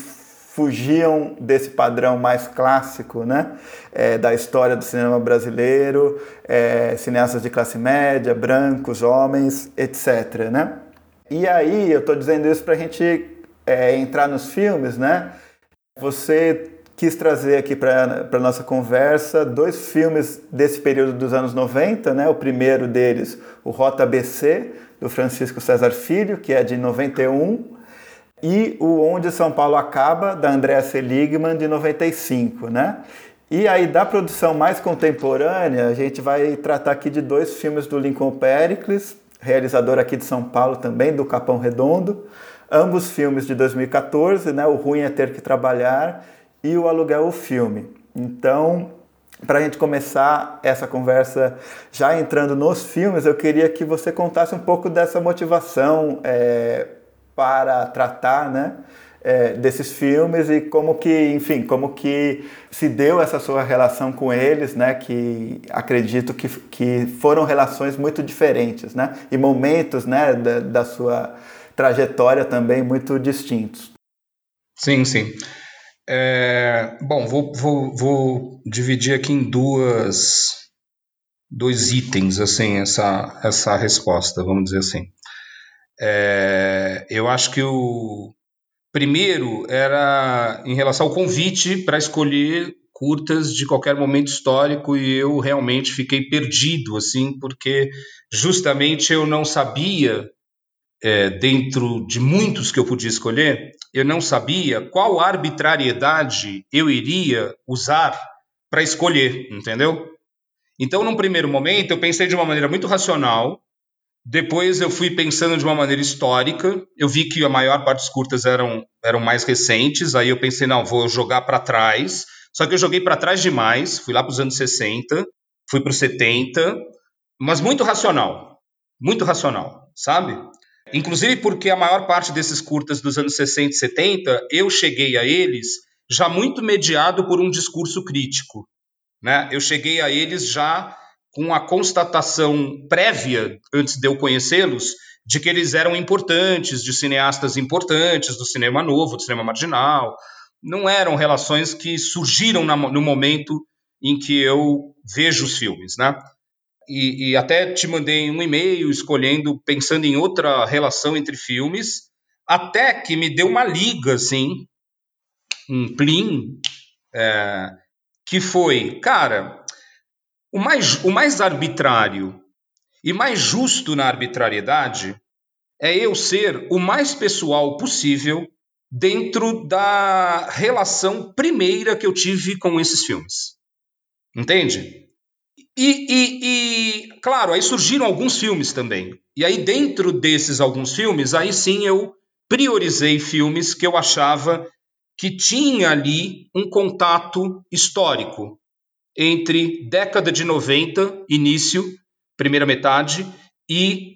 fugiam desse padrão mais clássico né, é, da história do cinema brasileiro, é, cineastas de classe média, brancos, homens, etc. Né? E aí, eu estou dizendo isso para a gente é, entrar nos filmes, né? Você quis trazer aqui para a nossa conversa dois filmes desse período dos anos 90, né? O primeiro deles, o Rota BC, do Francisco César Filho, que é de 91, e o Onde São Paulo Acaba, da Andréa Seligman, de 95, né? E aí, da produção mais contemporânea, a gente vai tratar aqui de dois filmes do Lincoln Pericles, realizador aqui de São Paulo também, do Capão Redondo, ambos filmes de 2014, né? O Ruim é Ter Que Trabalhar e o aluguel o filme. Então, para a gente começar essa conversa já entrando nos filmes, eu queria que você contasse um pouco dessa motivação é, para tratar, né? É, desses filmes e como que, enfim, como que se deu essa sua relação com eles, né? Que acredito que, que foram relações muito diferentes, né? E momentos, né? Da, da sua trajetória também muito distintos. Sim, sim. É, bom, vou, vou, vou dividir aqui em duas dois itens assim essa essa resposta, vamos dizer assim. É, eu acho que o primeiro era em relação ao convite para escolher curtas de qualquer momento histórico e eu realmente fiquei perdido assim porque justamente eu não sabia é, dentro de muitos que eu podia escolher, eu não sabia qual arbitrariedade eu iria usar para escolher, entendeu? Então, num primeiro momento, eu pensei de uma maneira muito racional. Depois, eu fui pensando de uma maneira histórica. Eu vi que a maior parte dos curtas eram, eram mais recentes. Aí eu pensei, não, vou jogar para trás. Só que eu joguei para trás demais. Fui lá para os anos 60, fui para os 70, mas muito racional. Muito racional, sabe? Inclusive porque a maior parte desses curtas dos anos 60 e 70, eu cheguei a eles já muito mediado por um discurso crítico. Né? Eu cheguei a eles já com a constatação prévia, antes de eu conhecê-los, de que eles eram importantes, de cineastas importantes, do cinema novo, do cinema marginal. Não eram relações que surgiram no momento em que eu vejo os filmes. Né? e, e até te mandei um e-mail escolhendo, pensando em outra relação entre filmes, Até que me deu uma liga, assim, um plim, é, que foi, cara, o mais, o mais arbitrário e mais justo na arbitrariedade é eu ser o mais pessoal possível dentro da relação primeira que eu tive com esses filmes. Entende? E, e, e, claro, aí surgiram alguns filmes também. E aí, dentro desses alguns filmes, aí sim eu priorizei filmes que eu achava que tinha ali um contato histórico entre década de 90, início, primeira metade, e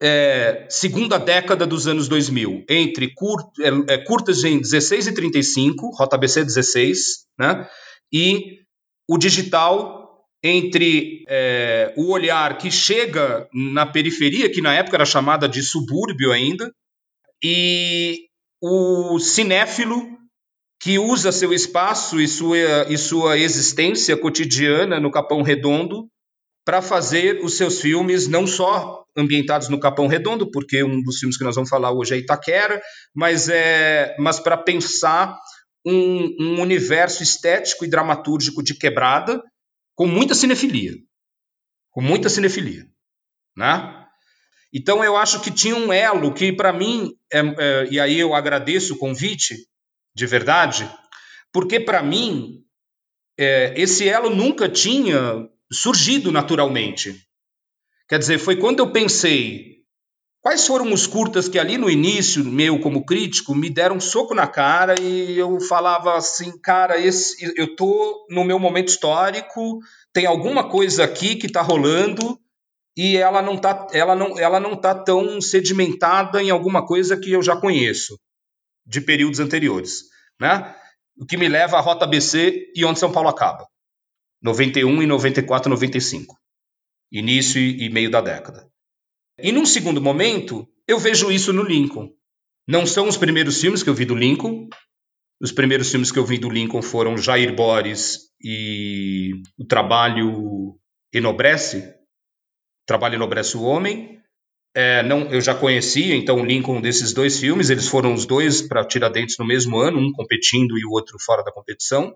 é, segunda década dos anos 2000, entre cur, é, é, curtas em 16 e 35, JBC 16, né, e o digital entre é, o olhar que chega na periferia, que na época era chamada de subúrbio ainda, e o cinéfilo que usa seu espaço e sua, e sua existência cotidiana no Capão Redondo para fazer os seus filmes, não só ambientados no Capão Redondo, porque um dos filmes que nós vamos falar hoje é Itaquera, mas, é, mas para pensar um, um universo estético e dramatúrgico de quebrada, com muita cinefilia. Com muita cinefilia. Né? Então eu acho que tinha um elo que, para mim, é, é, e aí eu agradeço o convite, de verdade, porque para mim é, esse elo nunca tinha surgido naturalmente. Quer dizer, foi quando eu pensei quais foram os curtas que ali no início, meu como crítico, me deram um soco na cara e eu falava assim, cara, esse, eu tô no meu momento histórico, tem alguma coisa aqui que está rolando e ela não tá, ela não, ela não tá tão sedimentada em alguma coisa que eu já conheço de períodos anteriores, né? O que me leva à Rota BC e onde São Paulo acaba. 91 e 94, 95. Início e meio da década. E num segundo momento, eu vejo isso no Lincoln. Não são os primeiros filmes que eu vi do Lincoln. Os primeiros filmes que eu vi do Lincoln foram Jair Boris e O Trabalho Enobrece. Trabalho Enobrece o Homem. É, não, eu já conhecia, então, o Lincoln desses dois filmes. Eles foram os dois para Tiradentes no mesmo ano, um competindo e o outro fora da competição.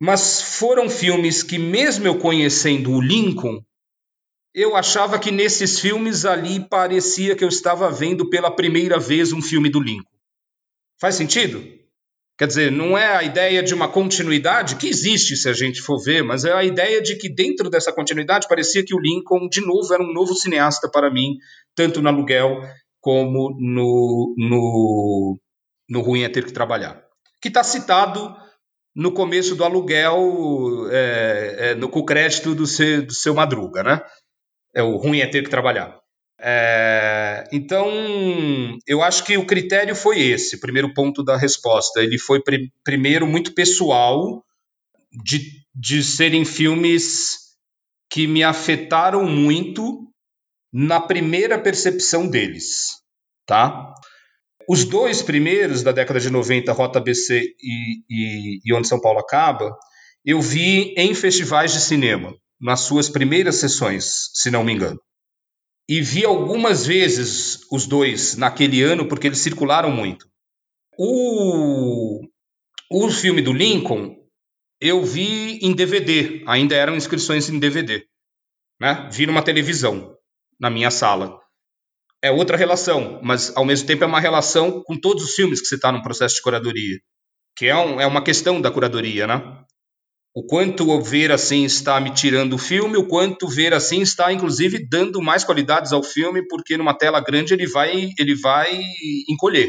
Mas foram filmes que, mesmo eu conhecendo o Lincoln, eu achava que nesses filmes ali parecia que eu estava vendo pela primeira vez um filme do Lincoln. Faz sentido? Quer dizer, não é a ideia de uma continuidade, que existe se a gente for ver, mas é a ideia de que dentro dessa continuidade parecia que o Lincoln, de novo, era um novo cineasta para mim, tanto no aluguel como no, no, no Ruim é Ter que Trabalhar. Que está citado no começo do aluguel, é, é, no, com o crédito do seu, do seu Madruga, né? É, o ruim é ter que trabalhar. É, então, eu acho que o critério foi esse, primeiro ponto da resposta. Ele foi, pr primeiro, muito pessoal, de, de serem filmes que me afetaram muito na primeira percepção deles, tá? Os dois primeiros da década de 90, Rota BC e, e, e Onde São Paulo Acaba, eu vi em festivais de cinema, nas suas primeiras sessões, se não me engano. E vi algumas vezes os dois naquele ano, porque eles circularam muito. O, o filme do Lincoln, eu vi em DVD, ainda eram inscrições em DVD. Né? Vi numa televisão, na minha sala é outra relação, mas ao mesmo tempo é uma relação com todos os filmes que você está num processo de curadoria, que é, um, é uma questão da curadoria, né? O quanto ver assim está me tirando o filme, o quanto ver assim está, inclusive, dando mais qualidades ao filme, porque numa tela grande ele vai, ele vai encolher,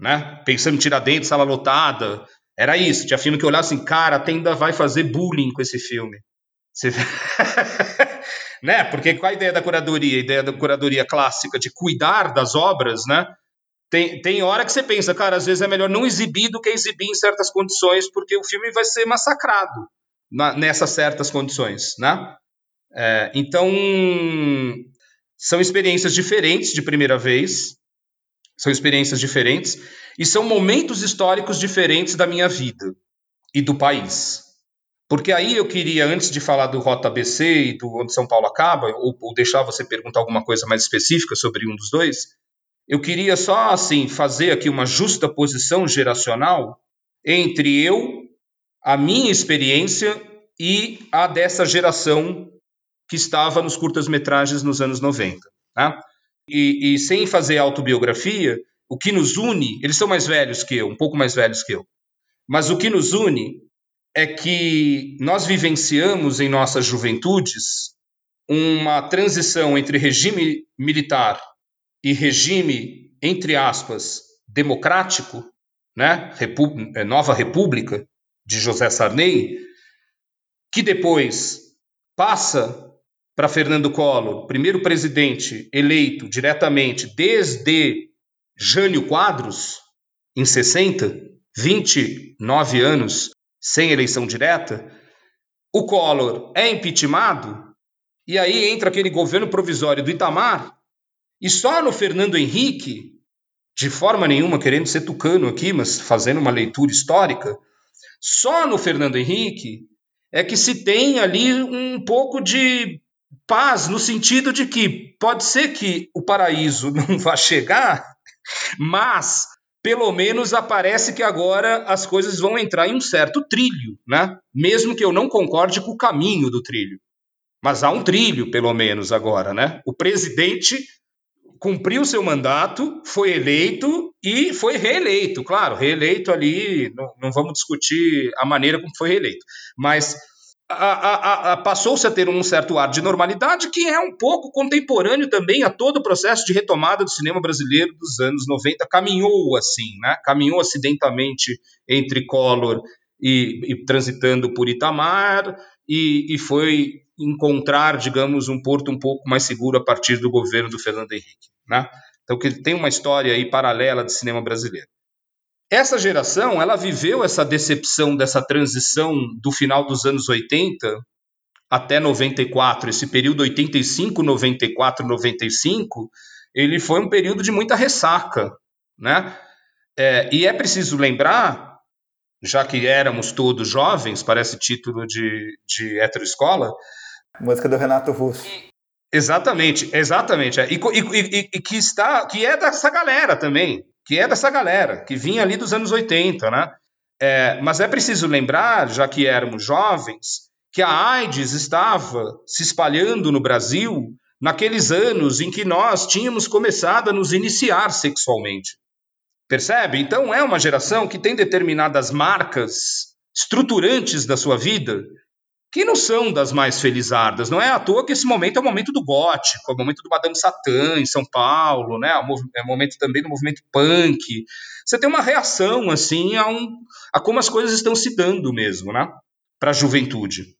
né? Pensando em Tiradentes, sala lotada, era isso. Tinha filme que eu olhava assim, cara, a tenda vai fazer bullying com esse filme. Você... [laughs] né? Porque qual a ideia da curadoria? A ideia da curadoria clássica de cuidar das obras, né? Tem, tem hora que você pensa, cara, às vezes é melhor não exibir do que exibir em certas condições, porque o filme vai ser massacrado na, nessas certas condições, né? É, então, são experiências diferentes de primeira vez, são experiências diferentes, e são momentos históricos diferentes da minha vida e do país. Porque aí eu queria, antes de falar do Rota BC e do onde São Paulo acaba, ou, ou deixar você perguntar alguma coisa mais específica sobre um dos dois, eu queria só assim fazer aqui uma justa posição geracional entre eu, a minha experiência e a dessa geração que estava nos curtas-metragens nos anos 90. Tá? E, e, sem fazer autobiografia, o que nos une, eles são mais velhos que eu, um pouco mais velhos que eu, mas o que nos une é que nós vivenciamos em nossas juventudes uma transição entre regime militar e regime, entre aspas, democrático, né? É, Nova República de José Sarney, que depois passa para Fernando Collor, primeiro presidente eleito diretamente desde Jânio Quadros, em 60, 29 anos sem eleição direta, o Collor é impeachmentado, e aí entra aquele governo provisório do Itamar, e só no Fernando Henrique, de forma nenhuma querendo ser tucano aqui, mas fazendo uma leitura histórica, só no Fernando Henrique é que se tem ali um pouco de paz, no sentido de que pode ser que o paraíso [laughs] não vá chegar, mas pelo menos aparece que agora as coisas vão entrar em um certo trilho, né? Mesmo que eu não concorde com o caminho do trilho. Mas há um trilho, pelo menos, agora, né? O presidente cumpriu seu mandato, foi eleito e foi reeleito. Claro, reeleito ali, não, não vamos discutir a maneira como foi reeleito, mas passou-se a ter um certo ar de normalidade que é um pouco contemporâneo também a todo o processo de retomada do cinema brasileiro dos anos 90. Caminhou assim, né? caminhou acidentalmente entre Collor e, e transitando por Itamar e, e foi encontrar, digamos, um porto um pouco mais seguro a partir do governo do Fernando Henrique. Né? Então, que tem uma história aí paralela de cinema brasileiro. Essa geração, ela viveu essa decepção dessa transição do final dos anos 80 até 94, esse período 85, 94, 95, ele foi um período de muita ressaca, né? É, e é preciso lembrar, já que éramos todos jovens, parece título de, de heteroescola, Música do Renato Russo. Exatamente, exatamente. E, e, e, e, que está, que é dessa galera também, que é dessa galera, que vinha ali dos anos 80, né? É, mas é preciso lembrar, já que éramos jovens, que a AIDS estava se espalhando no Brasil naqueles anos em que nós tínhamos começado a nos iniciar sexualmente. Percebe? Então é uma geração que tem determinadas marcas estruturantes da sua vida que não são das mais felizardas. Não é à toa que esse momento é o momento do gótico, é o momento do Madame Satã em São Paulo, né? é o momento também do movimento punk. Você tem uma reação assim a, um, a como as coisas estão se dando mesmo, né? Para a juventude,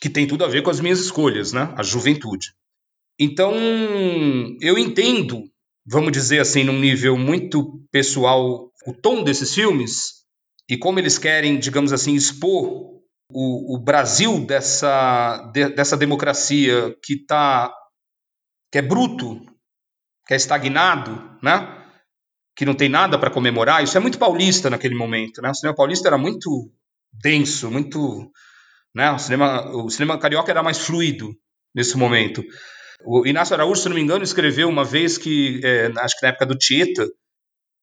que tem tudo a ver com as minhas escolhas, né? A juventude. Então, eu entendo, vamos dizer assim, num nível muito pessoal, o tom desses filmes e como eles querem, digamos assim, expor o, o Brasil dessa, de, dessa democracia que tá que é bruto, que é estagnado, né? que não tem nada para comemorar, isso é muito paulista naquele momento. Né? O cinema paulista era muito denso, muito. Né? O, cinema, o cinema carioca era mais fluido nesse momento. O Inácio Araújo, se não me engano, escreveu uma vez que, é, acho que na época do Tieta,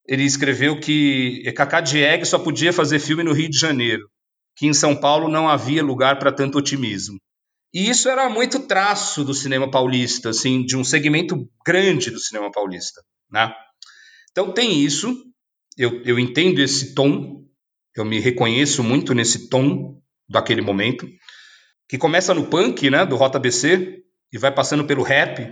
ele escreveu que Cacá Diegue só podia fazer filme no Rio de Janeiro que em São Paulo não havia lugar para tanto otimismo. E isso era muito traço do cinema paulista, assim, de um segmento grande do cinema paulista, né? Então tem isso, eu, eu entendo esse tom, eu me reconheço muito nesse tom daquele momento, que começa no punk, né, do Rota BC, e vai passando pelo rap,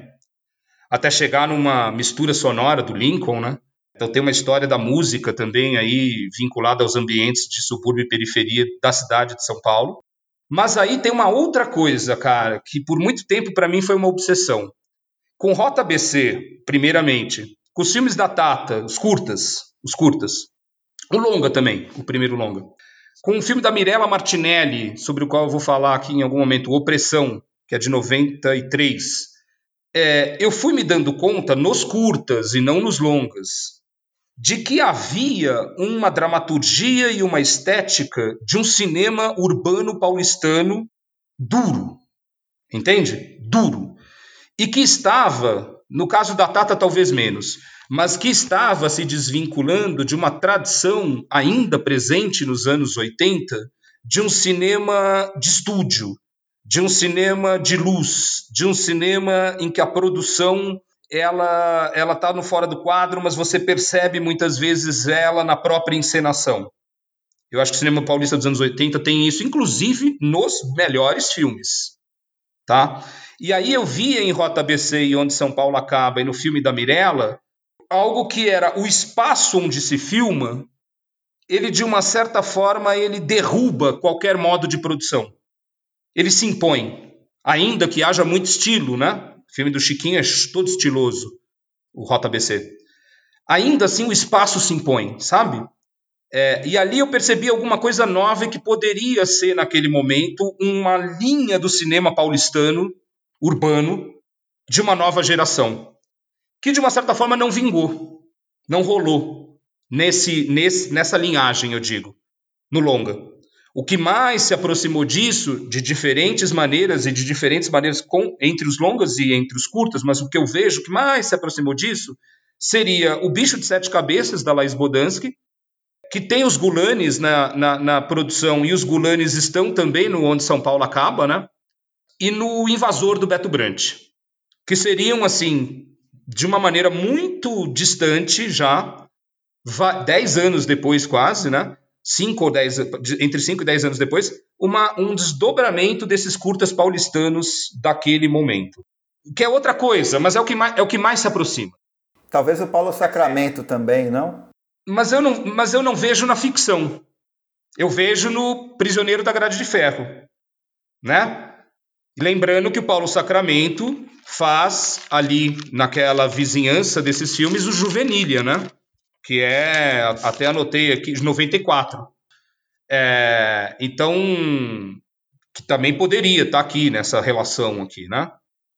até chegar numa mistura sonora do Lincoln, né? Então tem uma história da música também aí vinculada aos ambientes de subúrbio e periferia da cidade de São Paulo. Mas aí tem uma outra coisa, cara, que por muito tempo para mim foi uma obsessão. Com Rota BC, primeiramente, com os filmes da Tata, os curtas, os curtas. O longa também, o primeiro longa. Com o filme da Mirella Martinelli, sobre o qual eu vou falar aqui em algum momento, Opressão, que é de 93. É, eu fui me dando conta nos curtas e não nos longas de que havia uma dramaturgia e uma estética de um cinema urbano paulistano duro, entende? Duro. E que estava, no caso da Tata talvez menos, mas que estava se desvinculando de uma tradição ainda presente nos anos 80 de um cinema de estúdio, de um cinema de luz, de um cinema em que a produção ela ela está no fora do quadro, mas você percebe muitas vezes ela na própria encenação. Eu acho que o cinema paulista dos anos 80 tem isso, inclusive nos melhores filmes, tá? E aí eu via em Rota BC e Onde São Paulo Acaba e no filme da Mirella algo que era o espaço onde se filma, ele de uma certa forma ele derruba qualquer modo de produção. Ele se impõe, ainda que haja muito estilo, né? O filme do Chiquinho é todo estiloso, o Rota BC. Ainda assim, o espaço se impõe, sabe? É, e ali eu percebi alguma coisa nova que poderia ser, naquele momento, uma linha do cinema paulistano, urbano, de uma nova geração, que de uma certa forma não vingou, não rolou nesse, nesse, nessa linhagem, eu digo, no longa. O que mais se aproximou disso, de diferentes maneiras e de diferentes maneiras com, entre os longas e entre os curtas, mas o que eu vejo que mais se aproximou disso seria O Bicho de Sete Cabeças, da Laís Bodansky, que tem os Gulanes na, na, na, produção, e os Gulanes estão também no Onde São Paulo Acaba, né? E no Invasor, do Beto Brant, que seriam, assim, de uma maneira muito distante já, dez anos depois quase, né? Cinco ou dez, entre 5 e 10 anos depois, uma, um desdobramento desses curtas paulistanos daquele momento. Que é outra coisa, mas é o que mais, é o que mais se aproxima. Talvez o Paulo Sacramento também, não? Mas eu não, mas eu não vejo na ficção. Eu vejo no Prisioneiro da Grade de Ferro, né? Lembrando que o Paulo Sacramento faz ali naquela vizinhança desses filmes o Juvenília, né? Que é, até anotei aqui, de 94. É, então, que também poderia estar tá aqui nessa relação aqui, né?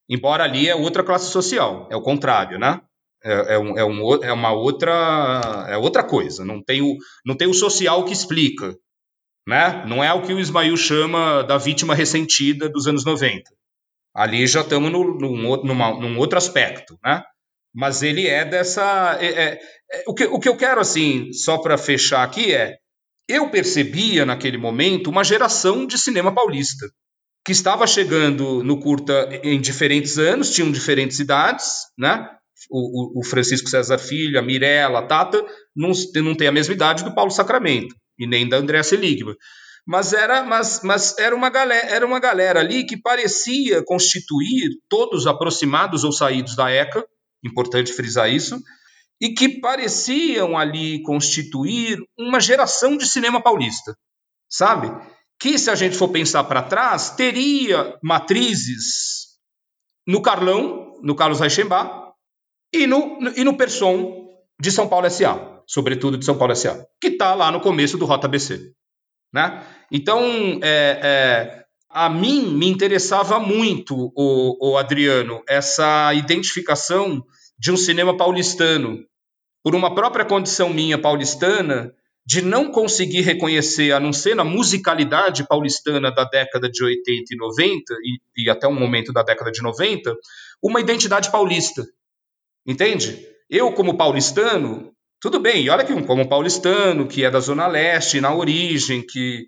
Embora ali é outra classe social, é o contrário, né? É, é, um, é, um, é uma outra é outra coisa, não tem, o, não tem o social que explica, né? Não é o que o Ismail chama da vítima ressentida dos anos 90. Ali já estamos num, num outro aspecto, né? Mas ele é dessa. É, é, é, o, que, o que eu quero, assim, só para fechar aqui é. Eu percebia naquele momento uma geração de cinema paulista que estava chegando no curta em diferentes anos, tinham diferentes idades, né? O, o, o Francisco César Filho, a Mirella, a Tata, não, não tem a mesma idade do Paulo Sacramento e nem da Andréa Seligman. Mas era, mas, mas era, uma galera, era uma galera ali que parecia constituir, todos aproximados ou saídos da ECA, importante frisar isso, e que pareciam ali constituir uma geração de cinema paulista, sabe? Que, se a gente for pensar para trás, teria matrizes no Carlão, no Carlos Reichenbach, e no, e no Person de São Paulo S.A., sobretudo de São Paulo S.A., que está lá no começo do Rota BC. Né? Então, é, é, a mim me interessava muito, o, o Adriano, essa identificação de um cinema paulistano, por uma própria condição minha paulistana, de não conseguir reconhecer, a não ser na musicalidade paulistana da década de 80 e 90, e, e até um momento da década de 90, uma identidade paulista. Entende? Eu, como paulistano, tudo bem, e olha que como paulistano, que é da Zona Leste, na origem, que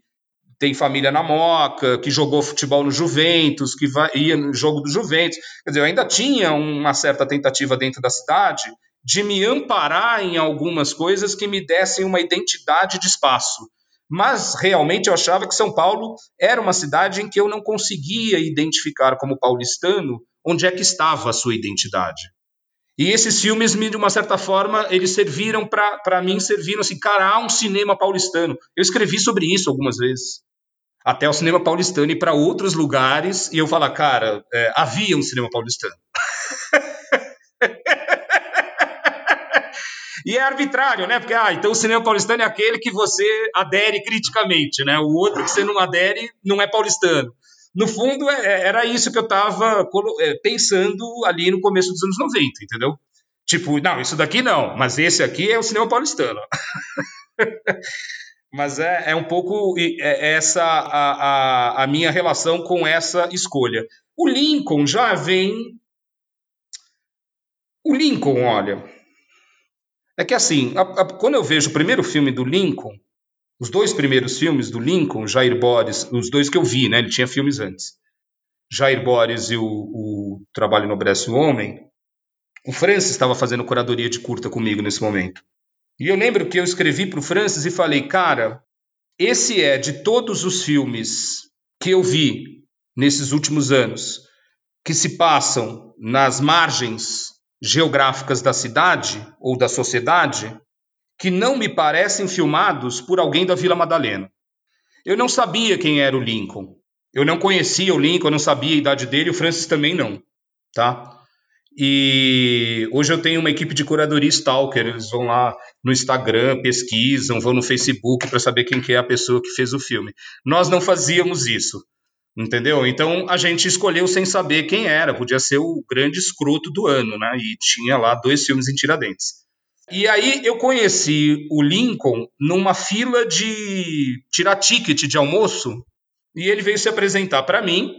tem família na Moca, que jogou futebol no Juventus, que vai, ia no jogo do Juventus. Quer dizer, eu ainda tinha uma certa tentativa dentro da cidade de me amparar em algumas coisas que me dessem uma identidade de espaço. Mas realmente eu achava que São Paulo era uma cidade em que eu não conseguia identificar como paulistano onde é que estava a sua identidade. E esses filmes, de uma certa forma, eles serviram para mim, serviram assim, cara, há um cinema paulistano. Eu escrevi sobre isso algumas vezes até o cinema paulistano e para outros lugares e eu falar, cara, é, havia um cinema paulistano. [laughs] e é arbitrário, né? Porque, ah, então o cinema paulistano é aquele que você adere criticamente, né? O outro que você não adere não é paulistano. No fundo, é, é era isso que eu estava é, pensando ali no começo dos anos 90, entendeu? Tipo, não, isso daqui não, mas esse aqui é o cinema paulistano. [laughs] Mas é, é um pouco é, é essa a, a, a minha relação com essa escolha. O Lincoln já vem. O Lincoln, olha, É que assim, a, a, quando eu vejo o primeiro filme do Lincoln, os dois primeiros filmes do Lincoln, Jair Boris, os dois que eu vi, né? Ele tinha filmes antes. Jair Boris e o, o Trabalho Enobrece o Homem. O Francis estava fazendo curadoria de curta comigo nesse momento. E eu lembro que eu escrevi para o Francis e falei, cara, esse é de todos os filmes que eu vi nesses últimos anos, que se passam nas margens geográficas da cidade ou da sociedade, que não me parecem filmados por alguém da Vila Madalena. Eu não sabia quem era o Lincoln. Eu não conhecia o Lincoln, eu não sabia a idade dele, o Francis também não, tá? E hoje eu tenho uma equipe de curadoria stalker, eles vão lá no Instagram, pesquisam, vão no Facebook para saber quem que é a pessoa que fez o filme. Nós não fazíamos isso, entendeu? Então a gente escolheu sem saber quem era, podia ser o grande escroto do ano, né? E tinha lá dois filmes em Tiradentes. E aí eu conheci o Lincoln numa fila de tirar ticket de almoço e ele veio se apresentar para mim.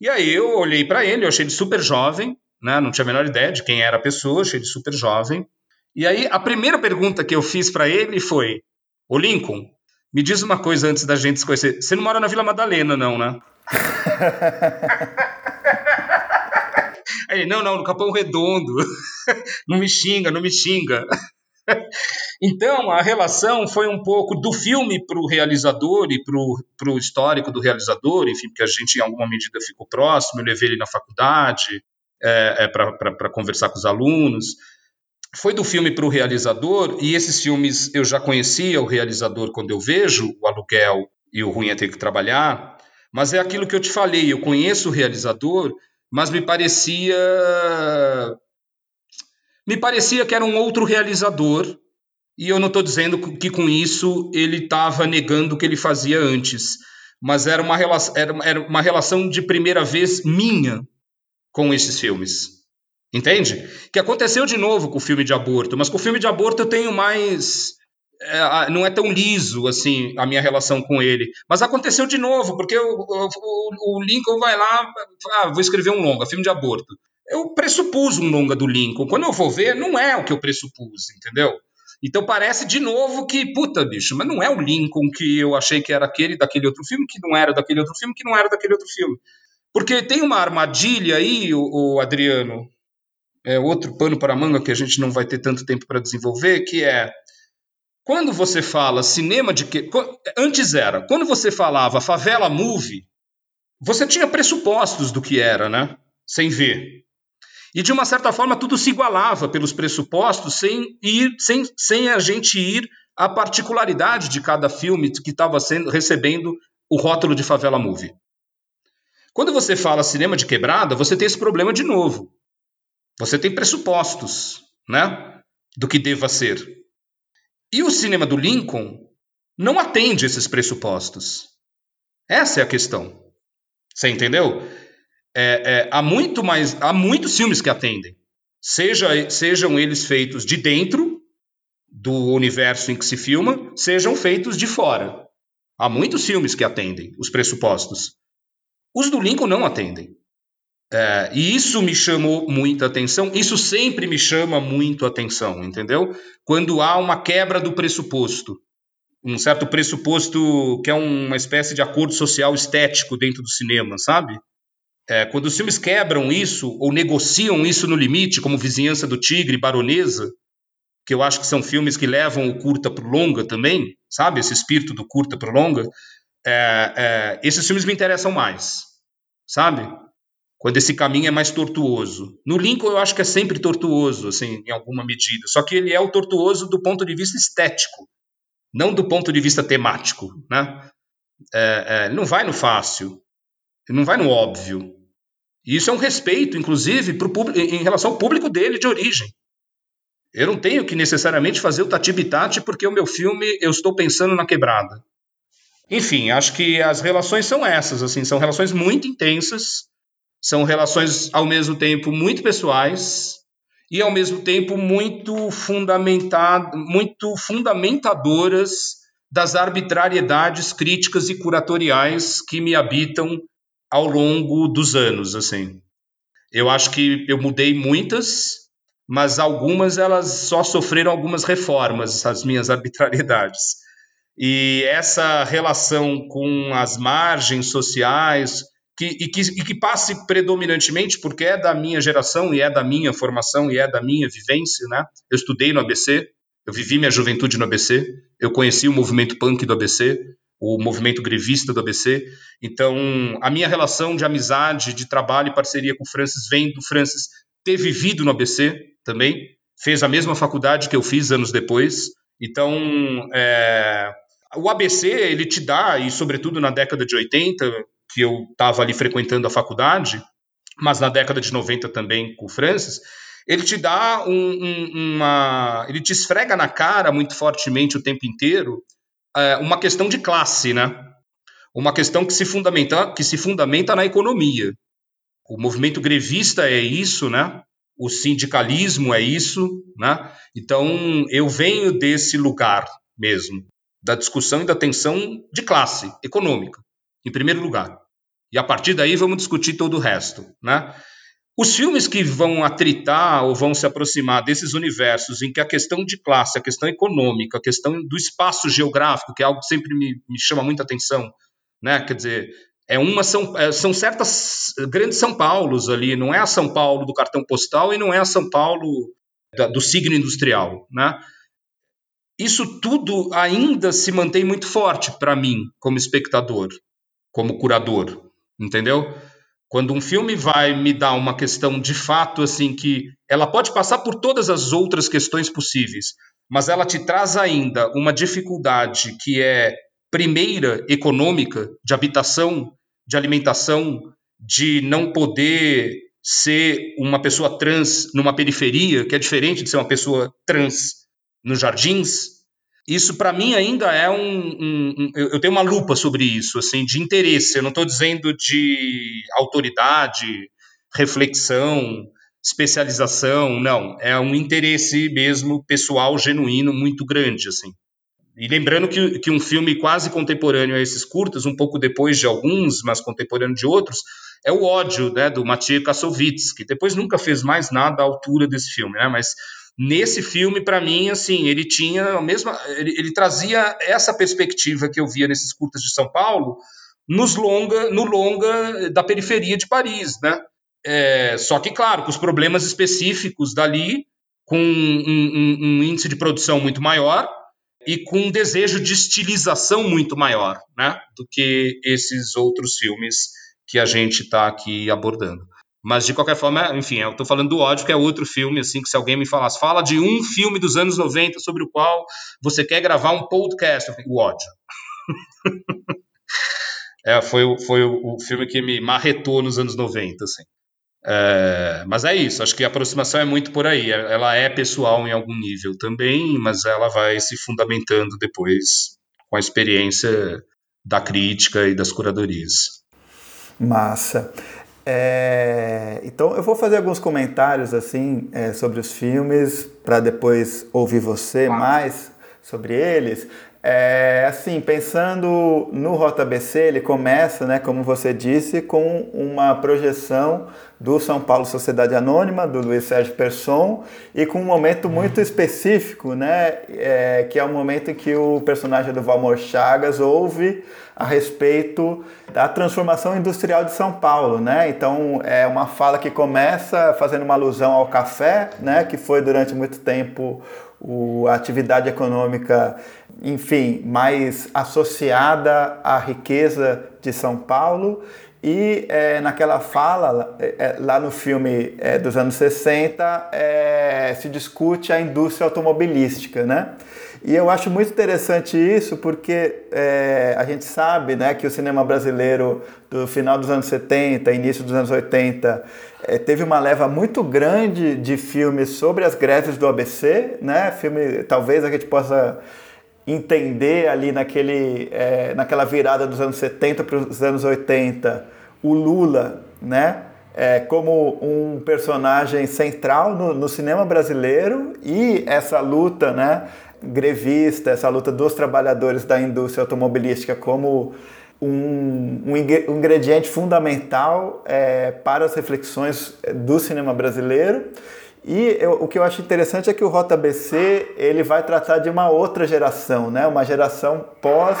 E aí eu olhei para ele, eu achei ele super jovem, né? não tinha a menor ideia de quem era a pessoa, achei ele super jovem. E aí a primeira pergunta que eu fiz para ele foi: Ô Lincoln, me diz uma coisa antes da gente se conhecer. Você não mora na Vila Madalena, não, né? [laughs] Aí, não, não, no Capão Redondo. [laughs] não me xinga, não me xinga. [laughs] então, a relação foi um pouco do filme para o realizador e para o histórico do realizador, enfim, porque a gente, em alguma medida, ficou próximo. Eu levei ele na faculdade, é, é, para conversar com os alunos. Foi do filme para o realizador, e esses filmes eu já conhecia o realizador quando eu vejo o aluguel e o ruim é ter que trabalhar, mas é aquilo que eu te falei, eu conheço o realizador, mas me parecia me parecia que era um outro realizador, e eu não estou dizendo que com isso ele estava negando o que ele fazia antes, mas era uma, relação, era, era uma relação de primeira vez minha com esses filmes. Entende? Que aconteceu de novo com o filme de aborto, mas com o filme de aborto eu tenho mais. É, não é tão liso assim a minha relação com ele. Mas aconteceu de novo, porque o, o, o Lincoln vai lá, ah, vou escrever um longa, filme de aborto. Eu pressupus um longa do Lincoln. Quando eu vou ver, não é o que eu pressupus, entendeu? Então parece de novo que, puta, bicho, mas não é o Lincoln que eu achei que era aquele daquele outro filme, que não era daquele outro filme, que não era daquele outro filme. Porque tem uma armadilha aí, o, o Adriano, é outro pano para manga que a gente não vai ter tanto tempo para desenvolver, que é quando você fala cinema de que antes era, quando você falava favela movie, você tinha pressupostos do que era, né? Sem ver. E de uma certa forma tudo se igualava pelos pressupostos sem ir sem, sem a gente ir à particularidade de cada filme que estava sendo recebendo o rótulo de favela movie. Quando você fala cinema de quebrada, você tem esse problema de novo. Você tem pressupostos, né, do que deva ser. E o cinema do Lincoln não atende esses pressupostos. Essa é a questão. Você entendeu? É, é, há muito mais, há muitos filmes que atendem, seja, sejam eles feitos de dentro do universo em que se filma, sejam feitos de fora. Há muitos filmes que atendem os pressupostos. Os do Lincoln não atendem. É, e isso me chamou muita atenção, isso sempre me chama muito atenção, entendeu? Quando há uma quebra do pressuposto, um certo pressuposto que é uma espécie de acordo social estético dentro do cinema, sabe? É, quando os filmes quebram isso ou negociam isso no limite, como Vizinhança do Tigre, Baronesa, que eu acho que são filmes que levam o curta para o longa também, sabe? Esse espírito do curta para o longa, é, é, esses filmes me interessam mais, sabe? Quando esse caminho é mais tortuoso. No Lincoln eu acho que é sempre tortuoso, assim, em alguma medida. Só que ele é o tortuoso do ponto de vista estético, não do ponto de vista temático, né? É, é, não vai no fácil, não vai no óbvio. E isso é um respeito, inclusive, pro público, em relação ao público dele de origem. Eu não tenho que necessariamente fazer o tati porque o meu filme eu estou pensando na quebrada. Enfim, acho que as relações são essas, assim, são relações muito intensas, são relações ao mesmo tempo muito pessoais e ao mesmo tempo muito fundamentado, muito fundamentadoras das arbitrariedades críticas e curatoriais que me habitam ao longo dos anos, assim. Eu acho que eu mudei muitas, mas algumas elas só sofreram algumas reformas, as minhas arbitrariedades. E essa relação com as margens sociais, que, e, que, e que passe predominantemente, porque é da minha geração e é da minha formação e é da minha vivência, né? Eu estudei no ABC, eu vivi minha juventude no ABC, eu conheci o movimento punk do ABC, o movimento grevista do ABC. Então, a minha relação de amizade, de trabalho e parceria com o Francis vem do Francis ter vivido no ABC também, fez a mesma faculdade que eu fiz anos depois. Então, é, o ABC, ele te dá, e sobretudo na década de 80, que eu estava ali frequentando a faculdade, mas na década de 90 também com o Francis, ele te dá um, um, uma. Ele te esfrega na cara muito fortemente o tempo inteiro é, uma questão de classe, né? Uma questão que se, fundamenta, que se fundamenta na economia. O movimento grevista é isso, né? O sindicalismo é isso, né? Então, eu venho desse lugar mesmo, da discussão e da tensão de classe econômica, em primeiro lugar. E a partir daí vamos discutir todo o resto, né? Os filmes que vão atritar ou vão se aproximar desses universos em que a questão de classe, a questão econômica, a questão do espaço geográfico, que é algo que sempre me, me chama muita atenção, né? Quer dizer, é uma são, é, são certas grandes São Paulos ali, não é a São Paulo do cartão postal e não é a São Paulo da, do signo industrial, né? Isso tudo ainda se mantém muito forte para mim como espectador, como curador, entendeu? Quando um filme vai me dar uma questão de fato assim que ela pode passar por todas as outras questões possíveis, mas ela te traz ainda uma dificuldade que é primeira econômica, de habitação, de alimentação, de não poder ser uma pessoa trans numa periferia, que é diferente de ser uma pessoa trans nos jardins, isso para mim ainda é um, um, um, eu tenho uma lupa sobre isso, assim, de interesse. Eu não estou dizendo de autoridade, reflexão, especialização, não. É um interesse mesmo pessoal genuíno muito grande, assim. E lembrando que, que um filme quase contemporâneo a esses curtas, um pouco depois de alguns, mas contemporâneo de outros, é o ódio, né, do Matia Kassovitz, que depois nunca fez mais nada à altura desse filme, né, mas Nesse filme, para mim, assim, ele tinha a mesma, ele, ele, trazia essa perspectiva que eu via nesses curtas de São Paulo, nos longa, no longa da periferia de Paris, né? É, só que, claro, com os problemas específicos dali, com um, um, um índice de produção muito maior e com um desejo de estilização muito maior, né? Do que esses outros filmes que a gente está aqui abordando. Mas de qualquer forma, enfim, eu tô falando do ódio, que é outro filme, assim, que se alguém me falasse, fala de um filme dos anos 90 sobre o qual você quer gravar um podcast, o ódio. [laughs] é, foi, foi o, o, filme que me marretou nos anos 90, assim. É, mas é isso, acho que a aproximação é muito por aí. Ela é pessoal em algum nível também, mas ela vai se fundamentando depois com a experiência da crítica e das curadorias. Massa. É, então eu vou fazer alguns comentários assim é, sobre os filmes para depois ouvir você mais sobre eles. É, assim, pensando no Rota BC, ele começa, né, como você disse, com uma projeção do São Paulo Sociedade Anônima, do Luiz Sérgio Persson, e com um momento muito específico, né, é, que é o momento em que o personagem do Valmor Chagas ouve a respeito da transformação industrial de São Paulo, né? Então é uma fala que começa fazendo uma alusão ao café, né, que foi durante muito tempo o, a atividade econômica, enfim, mais associada à riqueza de São Paulo. E é, naquela fala, é, é lá no filme é, dos anos 60, é, se discute a indústria automobilística, né? E eu acho muito interessante isso porque é, a gente sabe né, que o cinema brasileiro do final dos anos 70, início dos anos 80, é, teve uma leva muito grande de filmes sobre as greves do ABC, né? Filme, talvez a gente possa entender ali naquele, é, naquela virada dos anos 70 para os anos 80, o Lula, né? É, como um personagem central no, no, cinema brasileiro e essa luta, né, grevista, essa luta dos trabalhadores da indústria automobilística como um, um ingrediente fundamental é, para as reflexões do cinema brasileiro. E eu, o que eu acho interessante é que o Rota BC ele vai tratar de uma outra geração, né? uma geração pós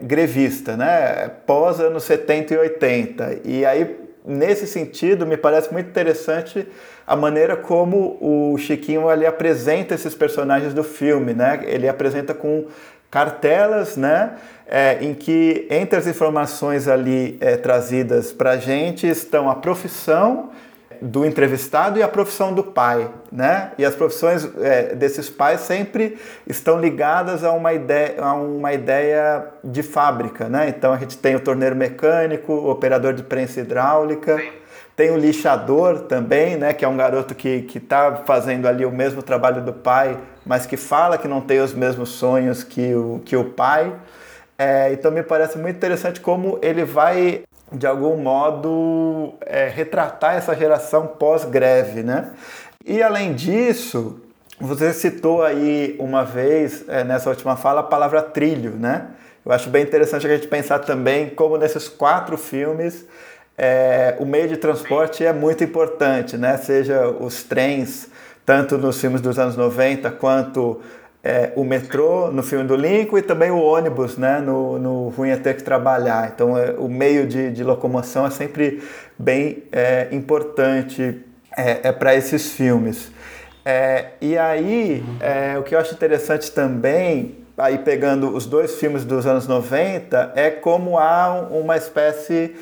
grevista, né? pós anos 70 e 80. E aí, nesse sentido, me parece muito interessante a maneira como o Chiquinho ali apresenta esses personagens do filme, né? Ele apresenta com cartelas, né? É, em que entre as informações ali é, trazidas para a gente estão a profissão do entrevistado e a profissão do pai, né? E as profissões é, desses pais sempre estão ligadas a uma ideia, a uma ideia de fábrica, né? Então a gente tem o torneiro mecânico, o operador de prensa hidráulica, Sim. Tem o lixador também, né? Que é um garoto que está fazendo ali o mesmo trabalho do pai, mas que fala que não tem os mesmos sonhos que o, que o pai. É, então me parece muito interessante como ele vai de algum modo, é, retratar essa geração pós-greve, né? E além disso, você citou aí uma vez, é, nessa última fala, a palavra trilho, né? Eu acho bem interessante a gente pensar também como nesses quatro filmes é, o meio de transporte é muito importante, né? Seja os trens, tanto nos filmes dos anos 90 quanto é, o metrô no filme do Lincoln e também o ônibus né, no, no Ruim é Ter Que Trabalhar. Então, é, o meio de, de, locomoção é sempre bem é, importante é, é para esses filmes. É, e aí, o que eu acho interessante também, aí pegando os dois filmes dos anos 90, é como há uma espécie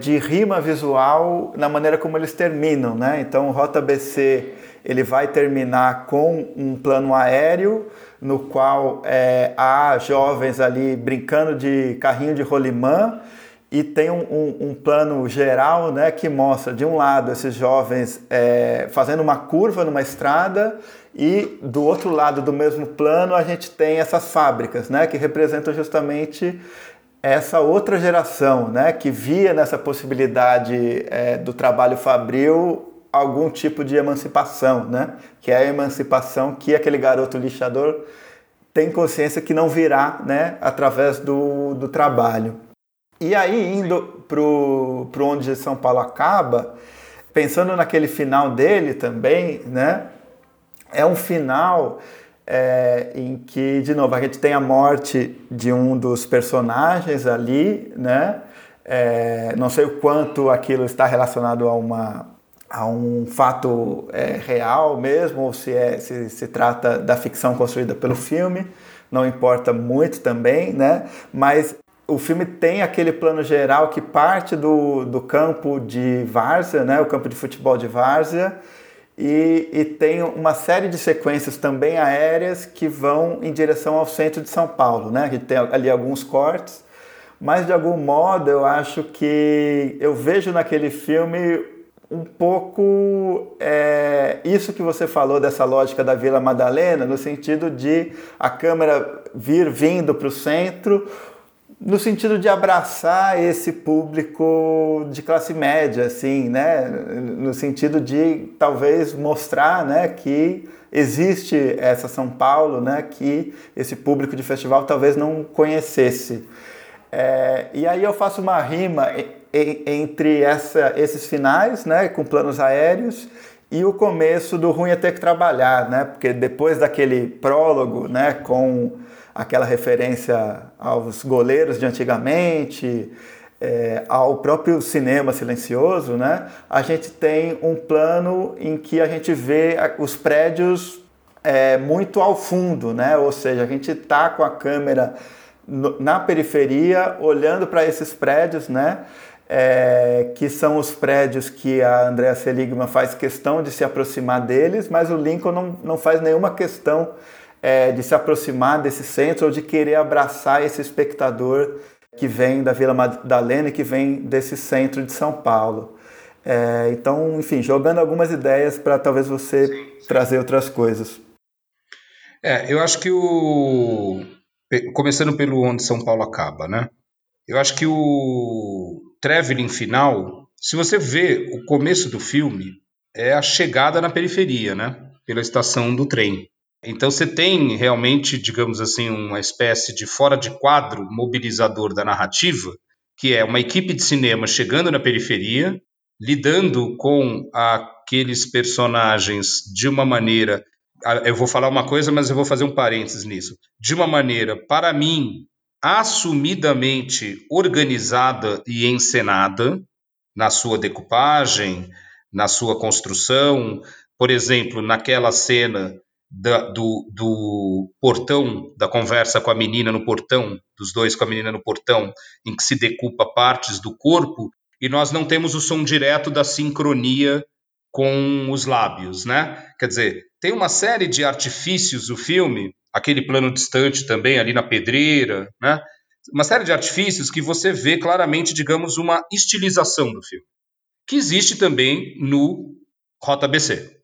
de rima visual na maneira como eles terminam. Né? Então, Rota BC ele vai terminar com um plano aéreo no qual é, há jovens ali brincando de carrinho de rolimã e tem um, um, um, plano geral né, que mostra de um lado esses jovens é, fazendo uma curva numa estrada e do outro lado do mesmo plano a gente tem essas fábricas né, que representam justamente essa outra geração né, que via nessa possibilidade é, do trabalho fabril algum tipo de emancipação, né? Que é a emancipação que aquele garoto lixador tem consciência que não virá, né? Através do, do trabalho. E aí, indo para onde São Paulo acaba, pensando naquele final dele também, né? É um final é, em que, de novo, a gente tem a morte de um dos personagens ali, né? É, não sei o quanto aquilo está relacionado a uma a um fato é, real mesmo, ou se, é, se se trata da ficção construída pelo filme, não importa muito também, né? Mas o filme tem aquele plano geral que parte do, do campo de Várzea, né? O campo de futebol de Várzea, e, e tem uma série de sequências também aéreas que vão em direção ao centro de São Paulo, né? Gente tem ali alguns cortes, mas de algum modo eu acho que eu vejo naquele filme um pouco é, isso que você falou dessa lógica da Vila Madalena, no sentido de a câmera vir vindo para o centro, no sentido de abraçar esse público de classe média, assim, né? No sentido de talvez mostrar, né, que existe essa São Paulo, né, que esse público de festival talvez não conhecesse. É, e aí eu faço uma rima entre essa, esses finais, né, com planos aéreos, e o começo do Ruim é Ter que Trabalhar, né, porque depois daquele prólogo, né, com aquela referência aos goleiros de antigamente, é, ao próprio cinema silencioso, né, a gente tem um plano em que a gente vê os prédios é, muito ao fundo, né, ou seja, a gente está com a câmera na periferia, olhando para esses prédios, né? É, que são os prédios que a Andrea Seligman faz questão de se aproximar deles, mas o Lincoln não, não faz nenhuma questão é, de se aproximar desse centro ou de querer abraçar esse espectador que vem da Vila Madalena e que vem desse centro de São Paulo. É, então, enfim, jogando algumas ideias para talvez você sim, sim. trazer outras coisas. É, eu acho que o, começando pelo onde São Paulo acaba, né? Eu acho que o traveling final, se você vê o começo do filme, é a chegada na periferia, né? Pela estação do trem. Então você tem realmente, digamos assim, uma espécie de fora de quadro mobilizador da narrativa, que é uma equipe de cinema chegando na periferia lidando com aqueles personagens de uma maneira. Eu vou falar uma coisa, mas eu vou fazer um parênteses nisso. De uma maneira, para mim, assumidamente organizada e encenada na sua decupagem, na sua construção. Por exemplo, naquela cena da, do, do portão, da conversa com a menina no portão, dos dois com a menina no portão, em que se decupa partes do corpo, e nós não temos o som direto da sincronia com os lábios, né? Quer dizer, tem uma série de artifícios o filme, aquele plano distante também ali na pedreira, né? Uma série de artifícios que você vê claramente, digamos, uma estilização do filme, que existe também no Rota BC.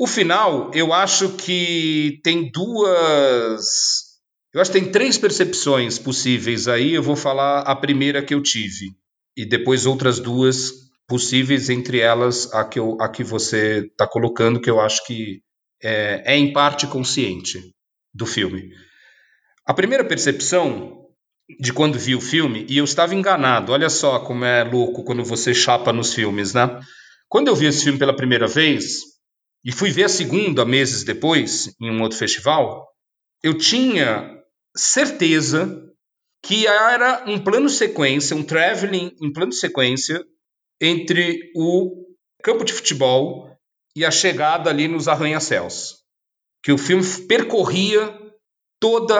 O final, eu acho que tem duas. Eu acho que tem três percepções possíveis aí. Eu vou falar a primeira que eu tive, e depois outras duas possíveis, entre elas a que, eu, a que você está colocando, que eu acho que é, é em parte consciente do filme. A primeira percepção de quando vi o filme, e eu estava enganado, olha só como é louco quando você chapa nos filmes, né? Quando eu vi esse filme pela primeira vez, e fui ver a segunda meses depois, em um outro festival, eu tinha certeza que era um plano sequência, um traveling em plano sequência entre o campo de futebol e a chegada ali nos arranha-céus. Que o filme percorria toda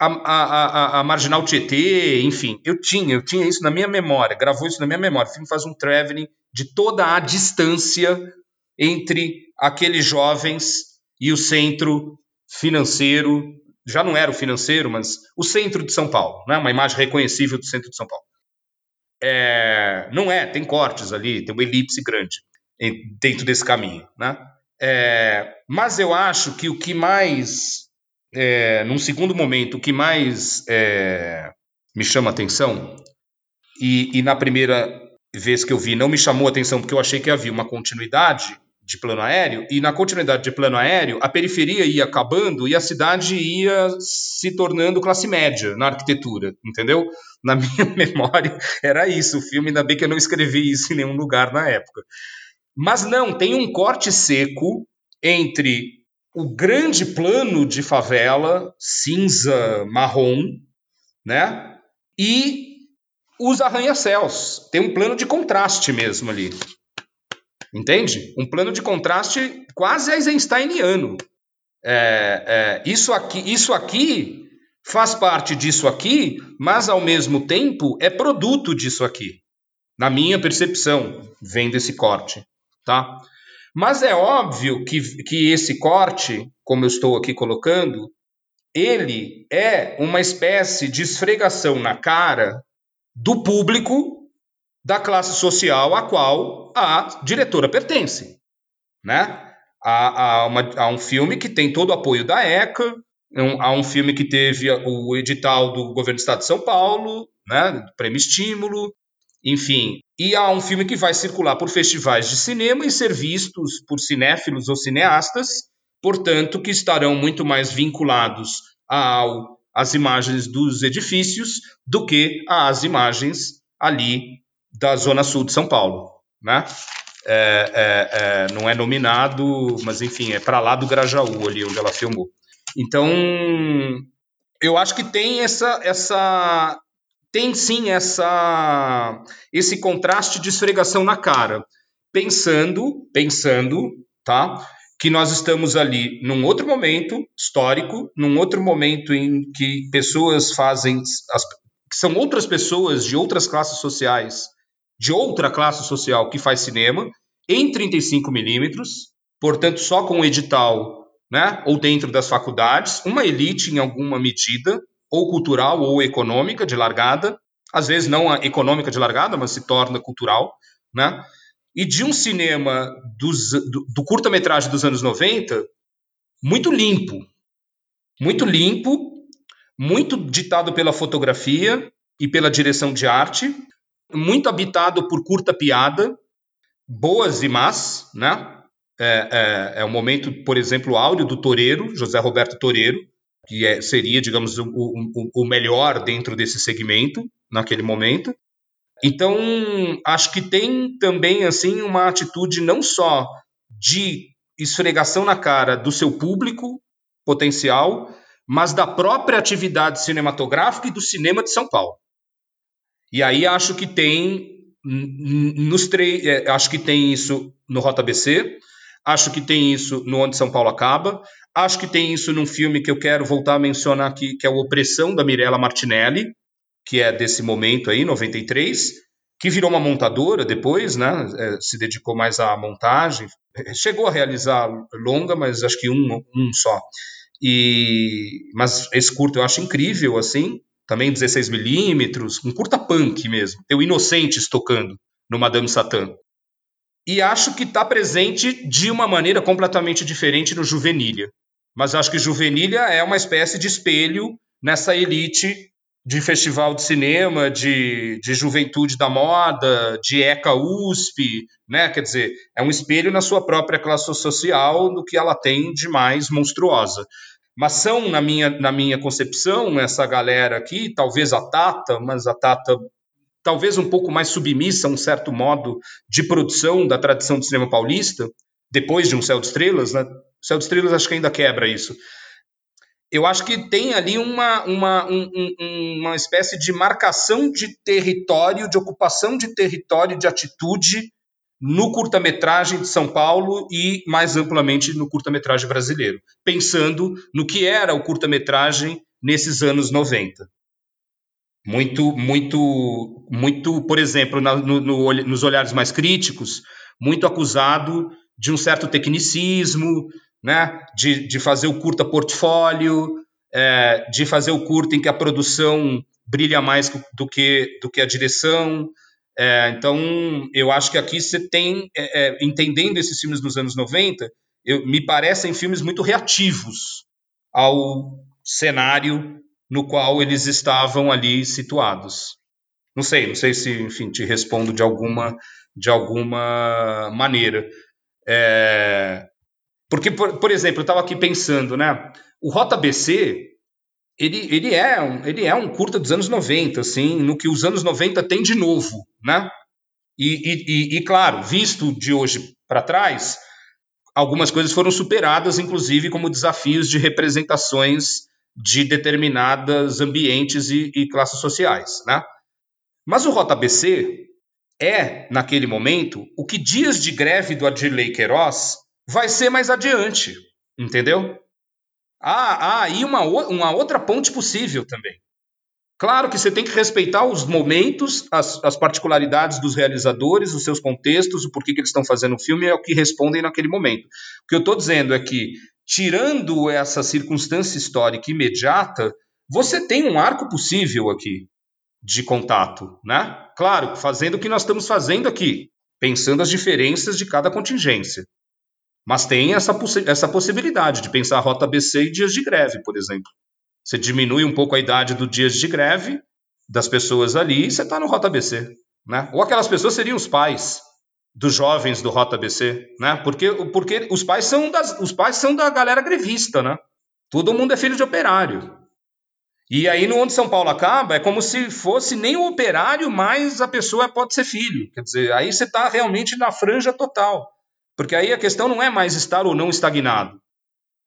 a, a, a, a, Marginal Tietê, enfim, eu tinha, eu tinha isso na minha memória, gravou isso na minha memória. O filme faz um traveling de toda a distância entre aqueles jovens e o centro financeiro, já não era o financeiro, mas o centro de São Paulo, né? uma imagem reconhecível do centro de São Paulo. É, não é, tem cortes ali, tem uma elipse grande dentro desse caminho. Né? É, mas eu acho que o que mais, é, num segundo momento, o que mais é, me chama atenção, e, e na primeira vez que eu vi não me chamou atenção porque eu achei que havia uma continuidade, de plano aéreo, e na continuidade de plano aéreo, a periferia ia acabando e a cidade ia se tornando classe média na arquitetura, entendeu? Na [laughs] minha memória era isso, o filme, ainda bem que eu não escrevi isso em nenhum lugar na época. Mas não, tem um corte seco entre o grande plano de favela, cinza, marrom, né? E os arranha-céus. Tem um plano de contraste mesmo ali. Entende? Um plano de contraste quase eisensteiniano. É, é, isso, aqui, isso aqui faz parte disso aqui, mas ao mesmo tempo é produto disso aqui. Na minha percepção, vem desse corte. Tá? Mas é óbvio que, que esse corte, como eu estou aqui colocando, ele é uma espécie de esfregação na cara do público da classe social a qual a diretora pertence, né? Há, há, uma, há um filme que tem todo o apoio da ECA, um, há um filme que teve o edital do governo do estado de São Paulo, né, prêmio estímulo, enfim. E há um filme que vai circular por festivais de cinema e ser vistos por cinéfilos ou cineastas, portanto, que estarão muito mais vinculados ao, às imagens dos edifícios do que às imagens ali da Zona Sul de São Paulo, né? É, é, é, não é nominado, mas enfim, é para lá do Grajaú, ali onde ela filmou. Então, eu acho que tem essa, essa tem sim essa esse contraste de esfregação na cara, pensando, pensando, tá? Que nós estamos ali num outro momento histórico, num outro momento em que pessoas fazem as, são outras pessoas de outras classes sociais de outra classe social que faz cinema em 35 milímetros, portanto só com o edital, né, ou dentro das faculdades, uma elite em alguma medida, ou cultural ou econômica de largada, às vezes não a econômica de largada, mas se torna cultural, né? E de um cinema dos, do, do curta-metragem dos anos 90 muito limpo, muito limpo, muito ditado pela fotografia e pela direção de arte, muito habitado por curta piada, boas e más, né? É, é, é o momento, por exemplo, áudio do Toreiro, José Roberto Toreiro, que é, seria, digamos, o, o, o melhor dentro desse segmento, naquele momento. Então, acho que tem também assim uma atitude não só de esfregação na cara do seu público potencial, mas da própria atividade cinematográfica e do cinema de São Paulo. E aí acho que tem nos três, é, acho que tem isso no Rota BC, acho que tem isso no Onde São Paulo Acaba, acho que tem isso num filme que eu quero voltar a mencionar aqui, que é o Opressão da Mirella Martinelli, que é desse momento aí, 93, que virou uma montadora depois, né? É, se dedicou mais à montagem, chegou a realizar longa, mas acho que um, um só. E mas esse curto eu acho incrível assim, também 16 milímetros, um curta punk mesmo. Tem o Inocentes tocando no Madame Satã. E acho que está presente de uma maneira completamente diferente no Juvenilha. Mas acho que Juvenilha é uma espécie de espelho nessa elite de festival de cinema, de, de juventude da moda, de ECA USP, né? Quer dizer, é um espelho na sua própria classe social do que ela tem de mais monstruosa. Mas são, na minha, na minha concepção, essa galera aqui, talvez a Tata, mas a Tata talvez um pouco mais submissa a um certo modo de produção da tradição do cinema paulista, depois de um Céu de Estrelas, né? O Céu de Estrelas acho que ainda quebra isso. Eu acho que tem ali uma, uma, um, um, uma espécie de marcação de território, de ocupação de território, de atitude no curta-metragem de São Paulo e mais amplamente no curta-metragem brasileiro, pensando no que era o curta-metragem nesses anos 90. Muito, muito, muito, por exemplo, na, no, no, nos olhares mais críticos, muito acusado de um certo tecnicismo, né? de, de fazer o curta portfólio, é, de fazer o curta em que a produção brilha mais do que, do que a direção, é, então, eu acho que aqui você tem, é, é, entendendo esses filmes dos anos 90, eu, me parecem filmes muito reativos ao cenário no qual eles estavam ali situados. Não sei, não sei se, enfim, te respondo de alguma, de alguma maneira. É, porque, por, por exemplo, eu estava aqui pensando, né? O Rota BC, ele, ele, é um, ele é um curta dos anos 90, assim, no que os anos 90 tem de novo, né? E, e, e claro, visto de hoje para trás, algumas coisas foram superadas, inclusive como desafios de representações de determinados ambientes e, e classes sociais, né? Mas o Rota BC é, naquele momento, o que dias de greve do Adirley Queiroz vai ser mais adiante, entendeu? Há, há aí uma, uma outra ponte possível também. Claro que você tem que respeitar os momentos, as, as particularidades dos realizadores, os seus contextos, o porquê que eles estão fazendo o filme, é o que respondem naquele momento. O que eu estou dizendo é que, tirando essa circunstância histórica imediata, você tem um arco possível aqui de contato, né? Claro, fazendo o que nós estamos fazendo aqui, pensando as diferenças de cada contingência. Mas tem essa, possi essa possibilidade de pensar a rota BC e dias de greve, por exemplo. Você diminui um pouco a idade do dias de greve das pessoas ali e você está no rota BC. Né? Ou aquelas pessoas seriam os pais dos jovens do Rota BC, né? Porque, porque os pais são das, os pais são da galera grevista, né? Todo mundo é filho de operário. E aí, no onde São Paulo acaba, é como se fosse nem o operário, mas a pessoa pode ser filho. Quer dizer, aí você está realmente na franja total. Porque aí a questão não é mais estar ou não estagnado.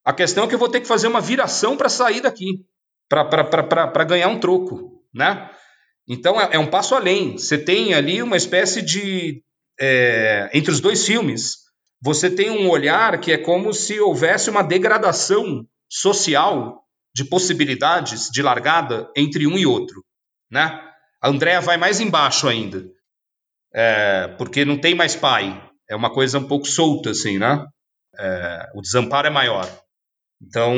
A questão é que eu vou ter que fazer uma viração para sair daqui, para ganhar um troco, né? Então é, é, um passo além. Você tem ali uma espécie de é, entre os dois filmes, você tem um olhar que é como se houvesse uma degradação social de possibilidades de largada entre um e outro, né? A Andrea vai mais embaixo ainda, é, porque não tem mais pai, é uma coisa um pouco solta, assim, né? É, o desamparo é maior. Então,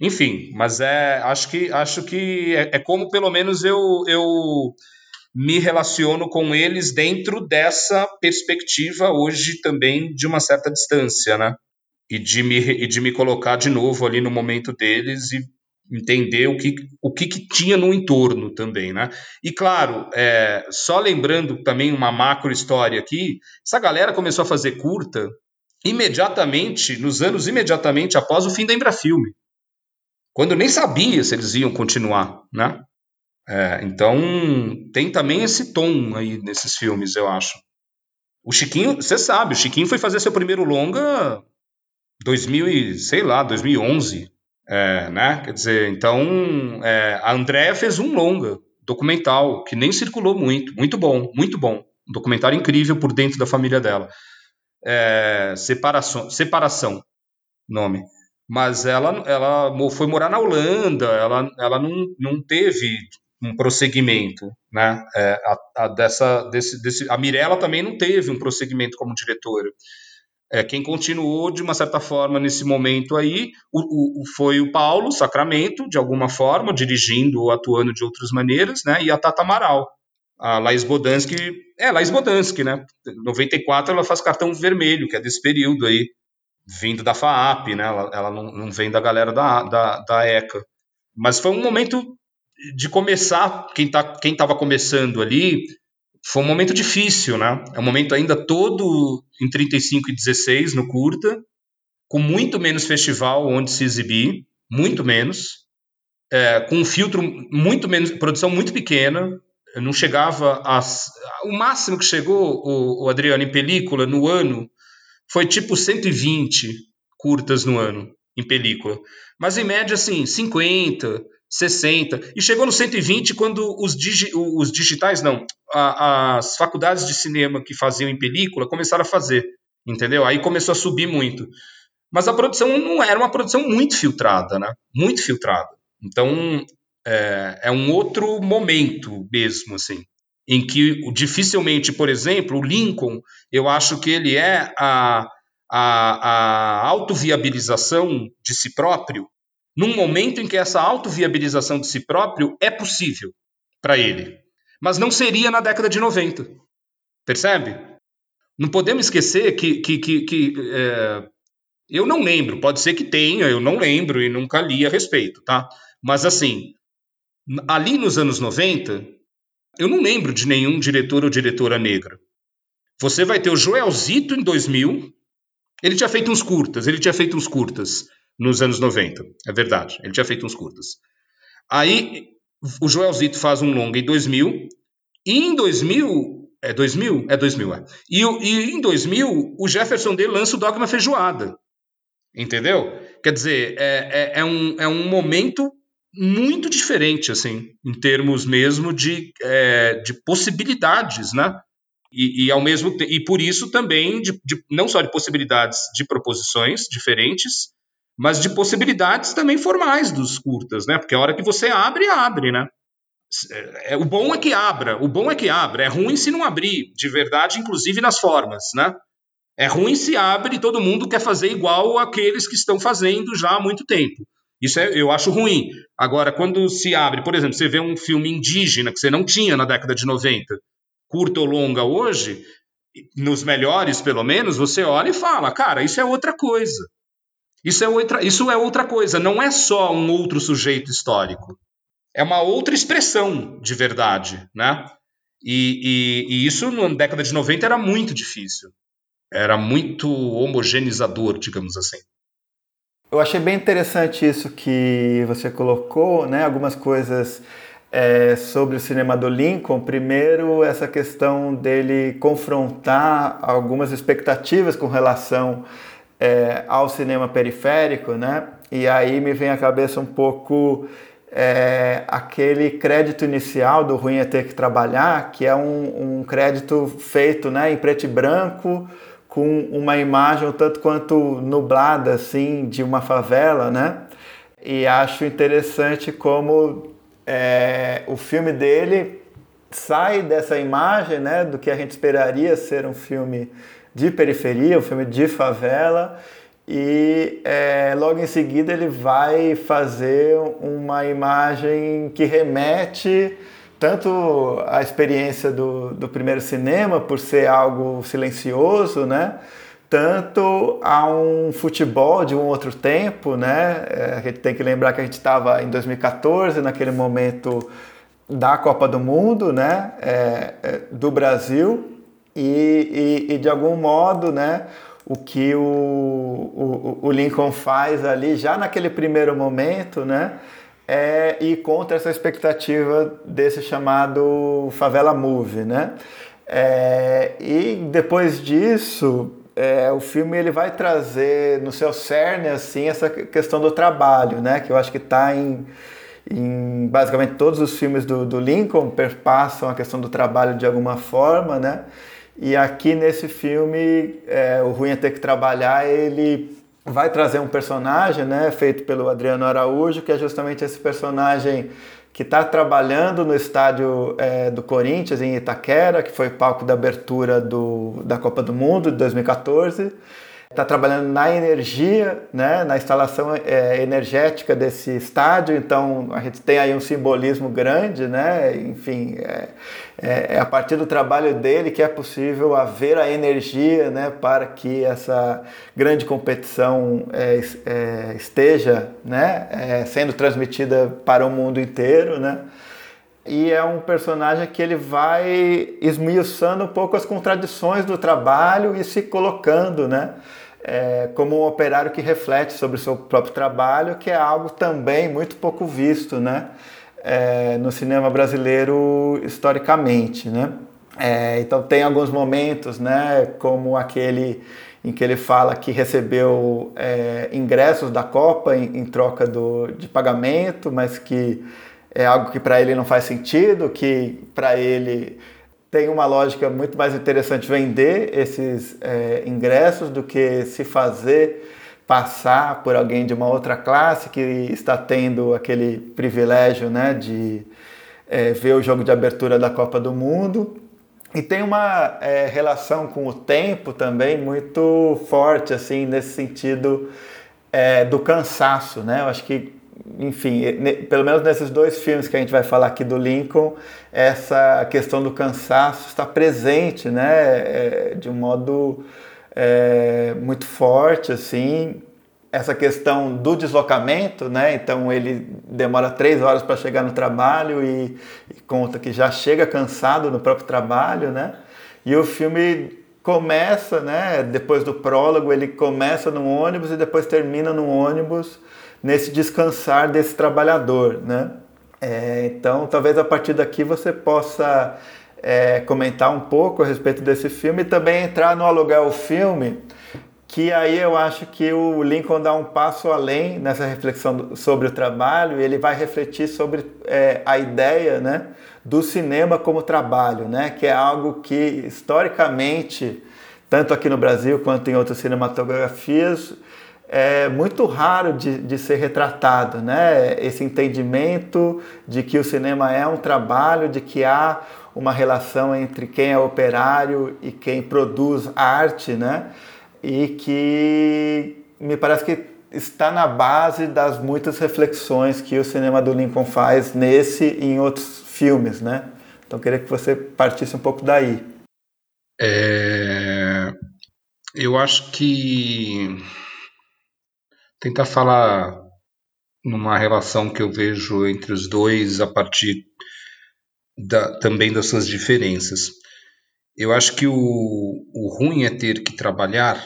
enfim, mas é, acho que, acho que é, é, como pelo menos eu, eu me relaciono com eles dentro dessa perspectiva hoje também de uma certa distância, né? E de me, e de me colocar de novo ali no momento deles e entender o que, o que, que, tinha no entorno também, né? E claro, é, só lembrando também uma macro história aqui, essa galera começou a fazer curta imediatamente, nos anos imediatamente após o fim da Embrafilme, quando nem sabia se eles iam continuar, né? É, então tem também esse tom aí nesses filmes, eu acho. O Chiquinho, você sabe, o Chiquinho foi fazer seu primeiro longa 2000 e, sei lá, 2011, é, né? Quer dizer, então é, a Andréa fez um longa documental que nem circulou muito, muito bom, muito bom, um documentário incrível por dentro da família dela. É, separação, separação, nome. Mas ela, ela foi morar na Holanda, ela, ela não, não teve um prosseguimento, né? É, a, a, dessa, desse, desse, a Mirella também não teve um prosseguimento como diretora. É, quem continuou de uma certa forma nesse momento aí o, o, foi o Paulo Sacramento, de alguma forma, dirigindo ou atuando de outras maneiras, né? E a Tata Amaral. A Laís Bodansky, é, Laís Bodansky, né? 94 ela faz cartão vermelho, que é desse período aí, vindo da FAAP, né? Ela, ela não, não, vem da galera da, da, da ECA. Mas foi um momento de começar, quem tá, estava começando ali, foi um momento difícil, né? É um momento ainda todo em 35 e 16 no curta, com muito menos festival onde se exibir, muito menos, é, com um filtro muito menos, produção muito pequena, não chegava a. O máximo que chegou, o, o Adriano, em película no ano foi tipo 120 curtas no ano em película. Mas em média, assim, 50, 60. E chegou no 120 quando os, digi os digitais, não, a, as faculdades de cinema que faziam em película começaram a fazer, entendeu? Aí começou a subir muito. Mas a produção não era uma produção muito filtrada, né? Muito filtrada. Então, é, é um outro momento mesmo, assim, em que dificilmente, por exemplo, o Lincoln, eu acho que ele é a, a, a autoviabilização de si próprio num momento em que essa autoviabilização de si próprio é possível para ele. Mas não seria na década de 90. Percebe? Não podemos esquecer que, que, que, que é, eu não lembro, pode ser que tenha, eu não lembro e nunca li a respeito, tá? Mas assim, ali nos anos 90, eu não lembro de nenhum diretor ou diretora negra. Você vai ter o Joelzito em 2000, ele tinha feito uns curtas, ele tinha feito uns curtas nos anos 90, é verdade. Ele tinha feito uns curtas. Aí o Joelzito faz um longa em 2000, e em 2000, é 2000? É 2000, é. E, e em 2000, o Jefferson D lança o Dogma Feijoada. Entendeu? Quer dizer, é, é, é, um, é um momento muito diferente, assim, em termos mesmo de, é, de possibilidades, né? E, e, ao mesmo e por isso também de, de, não só de possibilidades de proposições diferentes, mas de possibilidades também formais dos curtas, né? Porque a hora que você abre, abre, né? É, o bom é que abra, o bom é que abra. É ruim se não abrir, de verdade, inclusive nas formas, né? É ruim se abre e todo mundo quer fazer igual aqueles que estão fazendo já há muito tempo. Isso é, eu acho ruim. Agora, quando se abre, por exemplo, você vê um filme indígena que você não tinha na década de 90, curta ou longa hoje, nos melhores pelo menos, você olha e fala, cara, isso é outra coisa. Isso é outra, isso é outra coisa, não é só um outro sujeito histórico. É uma outra expressão de verdade, né? E, e, e isso na década de 90 era muito difícil. Era muito homogeneizador, digamos assim. Eu achei bem interessante isso que você colocou, né? Algumas coisas é, sobre o cinema do Lincoln. Primeiro, essa questão dele confrontar algumas expectativas com relação é, ao cinema periférico, né? E aí me vem à cabeça um pouco é, aquele crédito inicial do Ruim é Ter Que Trabalhar, que é um, um crédito feito né, em preto e branco, com uma imagem um tanto quanto nublada, assim, de uma favela, né? E acho interessante como é, o filme dele sai dessa imagem, né, do que a gente esperaria ser um filme de periferia, um filme de favela, e é, logo em seguida ele vai fazer uma imagem que remete tanto à experiência do, do primeiro cinema, por ser algo silencioso, né? tanto a um futebol de um outro tempo, né? É, a gente tem que lembrar que a gente estava em 2014, naquele momento da Copa do Mundo, né? É, é, do Brasil, e, e, e, de algum modo, né, o que o, o, o, Lincoln faz ali, já naquele primeiro momento, né, é, e contra essa expectativa desse chamado favela movie, né? É, e depois disso, é, o filme ele vai trazer no seu cerne assim essa questão do trabalho, né? Que eu acho que está em, em, basicamente todos os filmes do, do, Lincoln perpassam a questão do trabalho de alguma forma, né? E aqui nesse filme, é, o Ruim é Ter que Trabalhar, ele vai trazer um personagem, né? Feito pelo Adriano Araújo, que é justamente esse personagem que está trabalhando no estádio é, do Corinthians, em Itaquera, que foi palco da abertura do, da Copa do Mundo de 2014 está trabalhando na energia, né, na instalação é, energética desse estádio, então a gente tem aí um simbolismo grande, né, enfim, é, é, é, a partir do trabalho dele que é possível haver a energia né, para que essa grande competição é, é, esteja né, é, sendo transmitida para o mundo inteiro, né, e é um personagem que ele vai esmiuçando um pouco as contradições do trabalho e se colocando, né? É, como um operário que reflete sobre o seu próprio trabalho, que é algo também muito pouco visto né, é, no cinema brasileiro historicamente. Né? É, então tem alguns momentos, né, como aquele em que ele fala que recebeu é, ingressos da Copa em, em troca do, de pagamento, mas que é algo que para ele não faz sentido, que para ele tem uma lógica muito mais interessante vender esses é, ingressos do que se fazer passar por alguém de uma outra classe que está tendo aquele privilégio né, de é, ver o jogo de abertura da Copa do Mundo. E tem uma é, relação com o tempo também muito forte, assim, nesse sentido do cansaço, né? Eu acho que enfim, pelo menos nesses dois filmes que a gente vai falar aqui do Lincoln, essa questão do cansaço está presente, né, é, de um modo é, muito forte, assim. Essa questão do deslocamento, né? Então ele demora três horas para chegar no trabalho e, e conta que já chega cansado no próprio trabalho, né? E o filme começa, né? Depois do prólogo, ele começa no ônibus e depois termina no ônibus nesse descansar desse trabalhador, né? É, então, talvez a partir daqui você possa é, comentar um pouco a respeito desse filme e também entrar no aluguel filme, que aí eu acho que o Lincoln dá um passo além nessa reflexão sobre o trabalho, ele vai refletir sobre é, a ideia, né, do cinema como trabalho, né, que é algo que historicamente, tanto aqui no Brasil quanto em outras cinematografias, é muito raro de, de ser retratado, né? Esse entendimento de que o cinema é um trabalho, de que há uma relação entre quem é operário e quem produz arte, né? E que me parece que está na base das muitas reflexões que o cinema do Lincoln faz nesse e em outros filmes, né? Então queria que você partisse um pouco daí. É... Eu acho que tentar falar numa relação que eu vejo entre os dois a partir da, também das suas diferenças. Eu acho que o, o ruim é ter que trabalhar.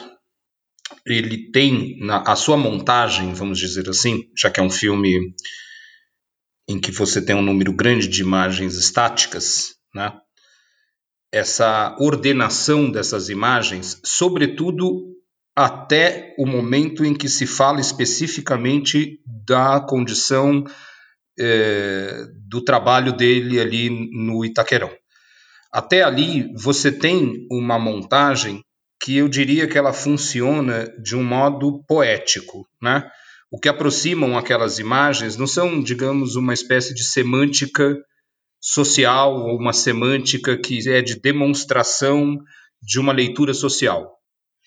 Ele tem na, a sua montagem, vamos dizer assim, já que é um filme em que você tem um número grande de imagens estáticas, né? Essa ordenação dessas imagens, sobretudo até o momento em que se fala especificamente da condição é, do trabalho dele ali no Itaquerão. Até ali você tem uma montagem que eu diria que ela funciona de um modo poético, né? O que aproximam aquelas imagens não são, digamos, uma espécie de semântica social ou uma semântica que é de demonstração de uma leitura social,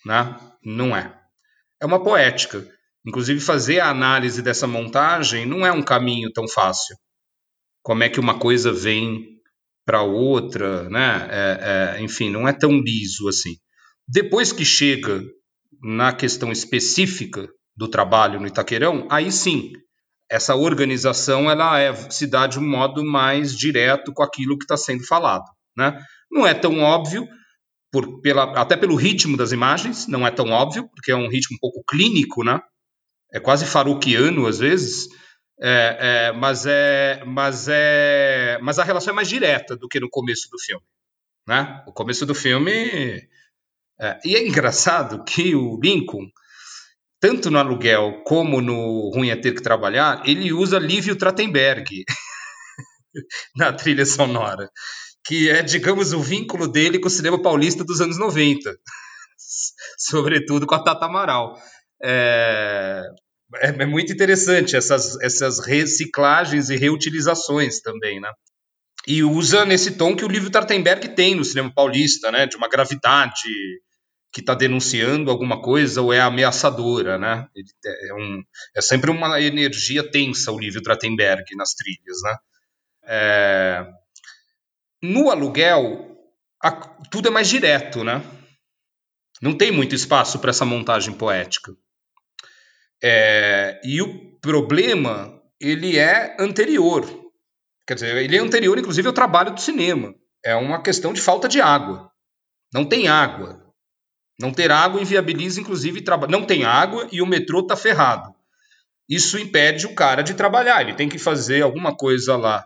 né? Não é. É uma poética. Inclusive, fazer a análise dessa montagem não é um caminho tão fácil. Como é que uma coisa vem para outra, né? É, é, enfim, não é tão liso assim. Depois que chega na questão específica do trabalho no Itaquerão, aí sim, essa organização ela é, se dá de um modo mais direto com aquilo que está sendo falado. Né? Não é tão óbvio, por, pela, até pelo ritmo das imagens, não é tão óbvio, porque é um ritmo um pouco clínico, né? É quase faruquiano às vezes, É, é, mas é, mas é, mas a relação é mais direta do que no começo do filme, né? O começo do filme é, e é engraçado que o Lincoln, tanto no aluguel como no Ruim é Ter que Trabalhar, ele usa Lívio Trachtenberg [laughs] na trilha sonora, que é, digamos, o vínculo dele com o cinema paulista dos anos 90, [laughs] sobretudo com a Tata Amaral. É, é, é, muito interessante essas, essas reciclagens e reutilizações também, né? E usa nesse tom que o livro Tartenberg tem no cinema paulista, né? De uma gravidade que está denunciando alguma coisa ou é ameaçadora, né? É, um, é sempre uma energia tensa o livro Trachtenberg nas trilhas, né? É, no aluguel, a, tudo é mais direto, né? Não tem muito espaço para essa montagem poética. É, e o problema, ele é anterior. Quer dizer, ele é anterior, inclusive, ao trabalho do cinema. É uma questão de falta de água. Não tem água. Não ter água inviabiliza, inclusive, trabalho. Não tem água e o metrô está ferrado. Isso impede o cara de trabalhar. Ele tem que fazer alguma coisa lá,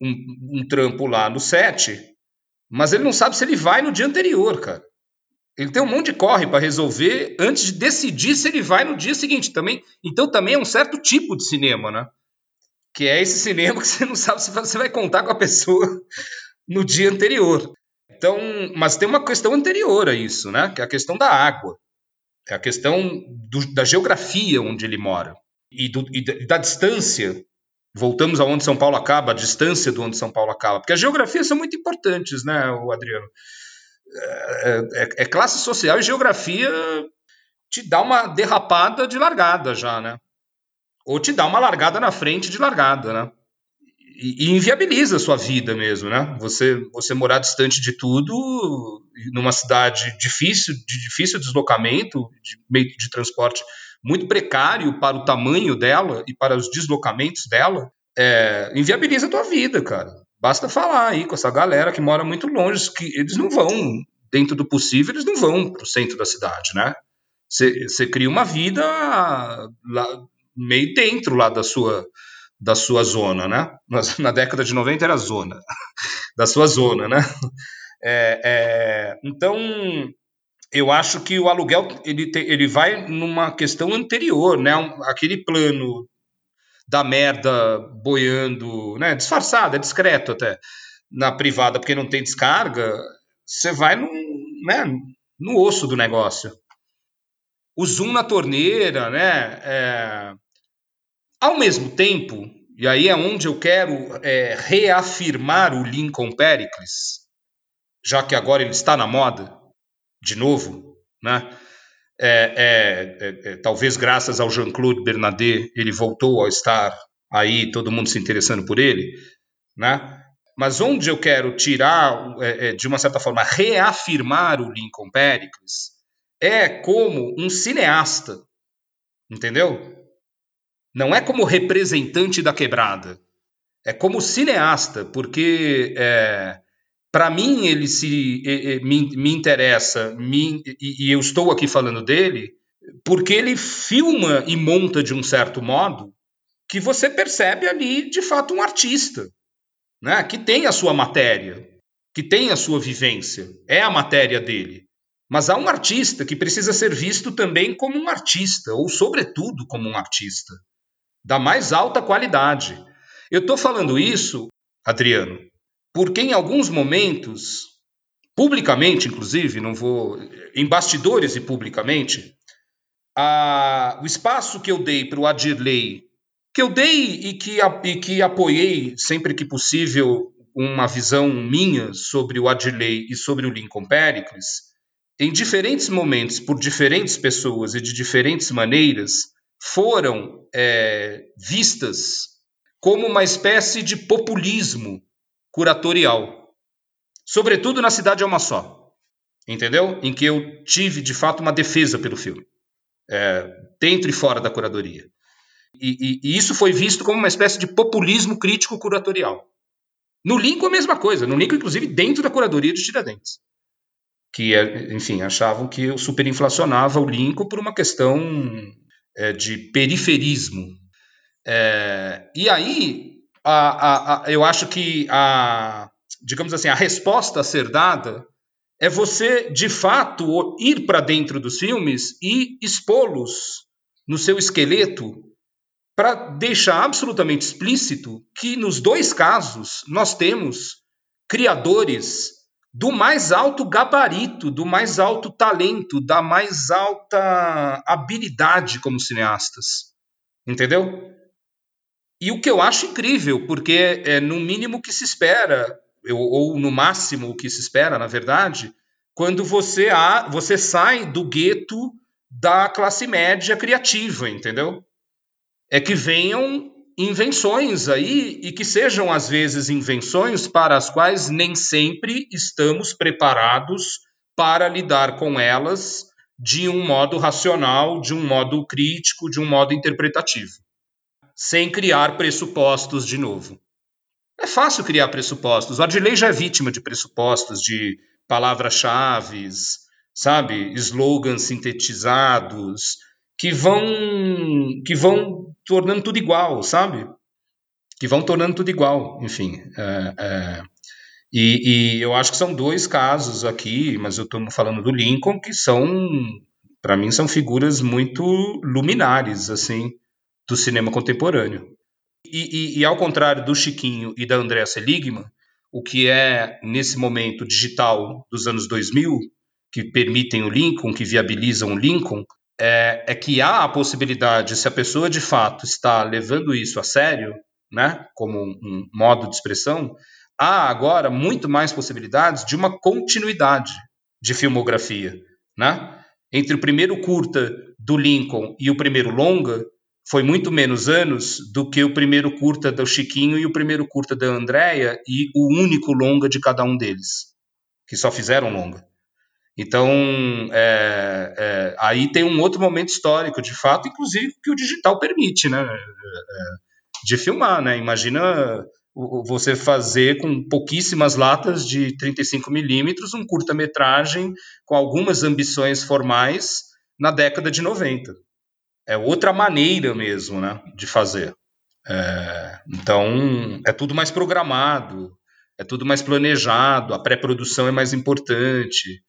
um, um trampo lá no set, mas ele não sabe se ele vai no dia anterior, cara. Ele tem um monte de corre para resolver antes de decidir se ele vai no dia seguinte também. Então também é um certo tipo de cinema, né? Que é esse cinema [laughs] que você não sabe se você vai contar com a pessoa [laughs] no dia anterior. Então, mas tem uma questão anterior a isso, né? Que é a questão da água. É a questão do, da geografia onde ele mora e, do, e da distância voltamos aonde São Paulo acaba, a distância do onde São Paulo acaba, porque as geografias são muito importantes, né, o Adriano? É, é, é, classe social e geografia te dá uma derrapada de largada já, né? Ou te dá uma largada na frente de largada, né? E, e inviabiliza a sua vida mesmo, né? Você, você morar distante de tudo, numa cidade difícil, de difícil deslocamento, de meio de transporte muito precário para o tamanho dela e para os deslocamentos dela, é, inviabiliza a tua vida, cara. Basta falar aí com essa galera que mora muito longe, que eles não vão, dentro do possível, eles não vão para o centro da cidade, né? Você cria uma vida lá, meio dentro lá da sua, da sua zona, né? Na década de 90 era zona, [laughs] da sua zona, né? É, é, então, eu acho que o aluguel ele, te, ele vai numa questão anterior, né? Aquele plano da merda boiando, né? Disfarçado, é discreto até na privada, porque não tem descarga. Você vai no, né, no osso do negócio. O zoom na torneira, né? É... Ao mesmo tempo, e aí é onde eu quero é, reafirmar o Lincoln Pericles, já que agora ele está na moda, de novo, né? É, é, é, é, talvez graças ao Jean-Claude Bernadette ele voltou a estar aí, todo mundo se interessando por ele, né? Mas onde eu quero tirar, é, é, de uma certa forma, reafirmar o Lincoln Pericles é como um cineasta, entendeu? Não é como representante da quebrada, é como cineasta, porque é, para mim ele se me, me interessa me, e, e, eu estou aqui falando dele porque ele filma e monta de um certo modo que você percebe ali de fato um artista, né? Que tem a sua matéria, que tem a sua vivência, é a matéria dele. Mas há um artista que precisa ser visto também como um artista, ou sobretudo como um artista, da mais alta qualidade. Eu estou falando isso, Adriano, porque em alguns momentos, publicamente inclusive, não vou em bastidores e publicamente, a, o espaço que eu dei para o Adirley, que eu dei e que, e que apoiei sempre que possível uma visão minha sobre o Adirley e sobre o Lincoln Pericles, em diferentes momentos, por diferentes pessoas e de diferentes maneiras, foram é, vistas como uma espécie de populismo curatorial, sobretudo na cidade é uma só, entendeu? Em que eu tive de fato uma defesa pelo filme, é, dentro e fora da curadoria. E, e, e, isso foi visto como uma espécie de populismo crítico curatorial. No Lincoln, a mesma coisa. No Lincoln, inclusive, dentro da curadoria de Tiradentes. Que, é, enfim, achavam que eu superinflacionava o Lincoln por uma questão é, de periferismo. É, e aí, a, a, a, eu acho que a, digamos assim, a resposta a ser dada é você, de fato, ir para dentro dos filmes e expô-los no seu esqueleto para deixar absolutamente explícito que nos dois casos nós temos criadores do mais alto gabarito, do mais alto talento, da mais alta habilidade como cineastas. Entendeu? E o que eu acho incrível, porque é no mínimo que se espera, ou no máximo o que se espera, na verdade, quando você, você sai do gueto da classe média criativa, entendeu? É que venham invenções aí e que sejam às vezes invenções para as quais nem sempre estamos preparados para lidar com elas de um modo racional, de um modo crítico, de um modo interpretativo, sem criar pressupostos de novo. É fácil criar pressupostos. O Adley já é vítima de pressupostos, de palavras-chave, sabe, slogans sintetizados que vão que vão tornando tudo igual, sabe? Que vão tornando tudo igual, enfim. É, é, e, e, eu acho que são dois casos aqui, mas eu estou falando do Lincoln, que são, para mim, são figuras muito luminares, assim, do cinema contemporâneo. E, e, e, ao contrário do Chiquinho e da Andréa Seligman, o que é, nesse momento digital dos anos 2000, que permitem o Lincoln, que viabilizam o Lincoln, é, é que há a possibilidade, se a pessoa de fato está levando isso a sério, né, como um modo de expressão, há agora muito mais possibilidades de uma continuidade de filmografia, né? Entre o primeiro curta do Lincoln e o primeiro longa, foi muito menos anos do que o primeiro curta do Chiquinho e o primeiro curta da Andréia e o único longa de cada um deles, que só fizeram longa. Então, é, é, aí tem um outro momento histórico, de fato, inclusive que o digital permite, né? É, é, de filmar, né? Imagina você fazer com pouquíssimas latas de 35 milímetros um curta-metragem com algumas ambições formais na década de 90. É outra maneira mesmo, né, de fazer. É, então, é tudo mais programado, é tudo mais planejado, a pré-produção é mais importante.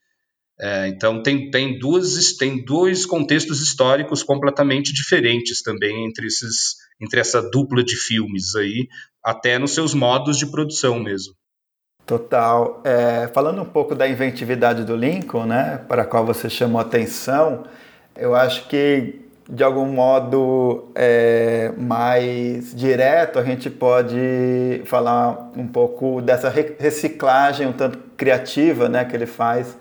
É, então tem, tem, duas, tem dois contextos históricos completamente diferentes também entre, esses, entre essa dupla de filmes aí, até nos seus modos de produção mesmo. Total. É, falando um pouco da inventividade do Lincoln, né, para a qual você chamou atenção, eu acho que de algum modo é, mais direto a gente pode falar um pouco dessa reciclagem um tanto criativa, né, que ele faz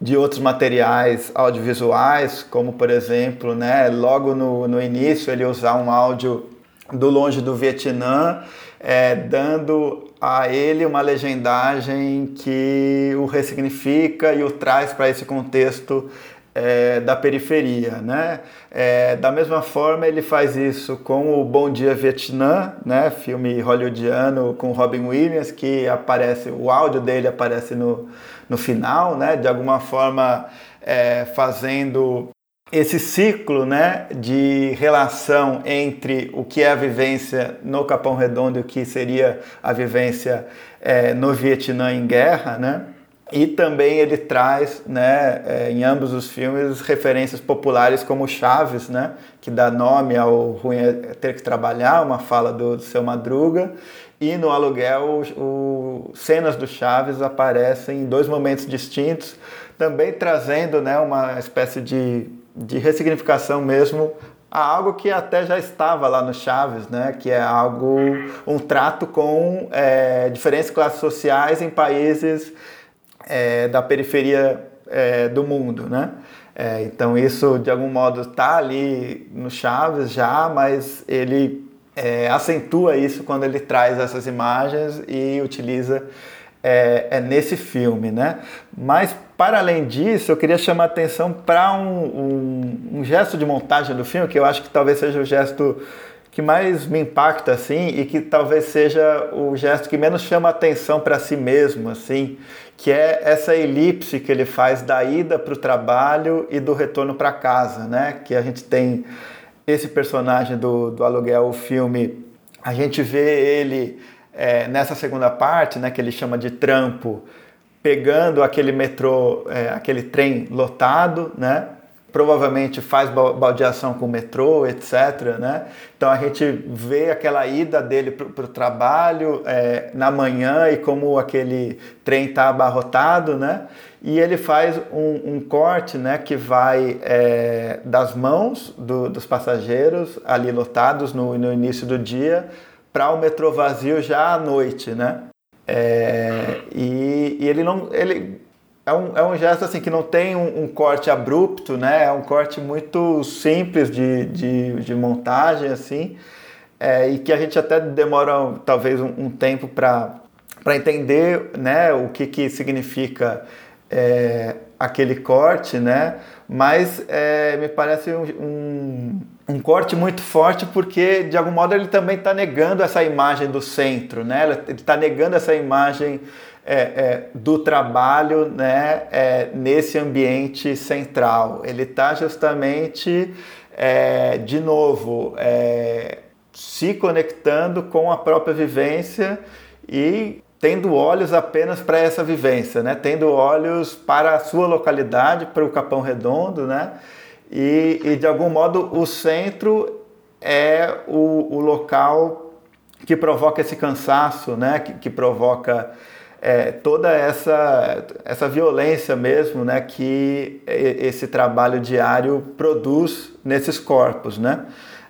de outros materiais audiovisuais, como por exemplo, né, logo no, no início ele usar um áudio do longe do Vietnã, é, dando a ele uma legendagem que o ressignifica e o traz para esse contexto é, da periferia, né? É, da mesma forma ele faz isso com o Bom Dia Vietnã, né? Filme hollywoodiano com Robin Williams que aparece, o áudio dele aparece no, no final, né? De alguma forma é, fazendo esse ciclo né, de relação entre o que é a vivência no Capão Redondo e o que seria a vivência é, no Vietnã em guerra, né? E também ele traz, né, é, em ambos os filmes, referências populares como Chaves, né, que dá nome ao Ruim é Ter que Trabalhar, uma fala do, do Seu Madruga. E no Aluguel, o, o, cenas do Chaves aparecem em dois momentos distintos, também trazendo né, uma espécie de, de ressignificação mesmo a algo que até já estava lá no Chaves, né? que é algo, um trato com é, diferentes classes sociais em países é, da periferia é, do mundo, né? É, então isso de algum modo está ali no Chaves já, mas ele é, acentua isso quando ele traz essas imagens e utiliza é, é, nesse filme, né? Mas para além disso, eu queria chamar a atenção para um, um, um, gesto de montagem do filme que eu acho que talvez seja o gesto que mais me impacta assim e que talvez seja o gesto que menos chama atenção para si mesmo, assim, que é essa elipse que ele faz da ida para o trabalho e do retorno para casa, né? Que a gente tem esse personagem do, do aluguel, o filme, a gente vê ele é, nessa segunda parte, né, que ele chama de trampo, pegando aquele metrô, é, aquele trem lotado, né? Provavelmente faz baldeação com o metrô, etc. Né? Então a gente vê aquela ida dele para o trabalho é, na manhã e como aquele trem está abarrotado, né? E ele faz um, um corte, né, que vai é, das mãos do, dos passageiros ali lotados no, no início do dia para o metrô vazio já à noite, né? É, e, e, ele não. Ele, é um, é um gesto assim que não tem um, um, corte abrupto, né? É um corte muito simples de, de, de montagem, assim, é, e que a gente até demora talvez um, um tempo para entender né, o que, que significa é, aquele corte, né? Mas é, me parece um, um corte muito forte porque de algum modo ele também está negando essa imagem do centro, né? Ele está negando essa imagem é, é, do trabalho, né? É, nesse ambiente central. Ele está justamente é, de novo é, se conectando com a própria vivência e tendo olhos apenas para essa vivência, né? Tendo olhos para a sua localidade, para o Capão Redondo, né? E, e de algum modo o centro é o, o local que provoca esse cansaço, né? que, que provoca é, toda essa, essa violência mesmo né? que esse trabalho diário produz nesses corpos. Né?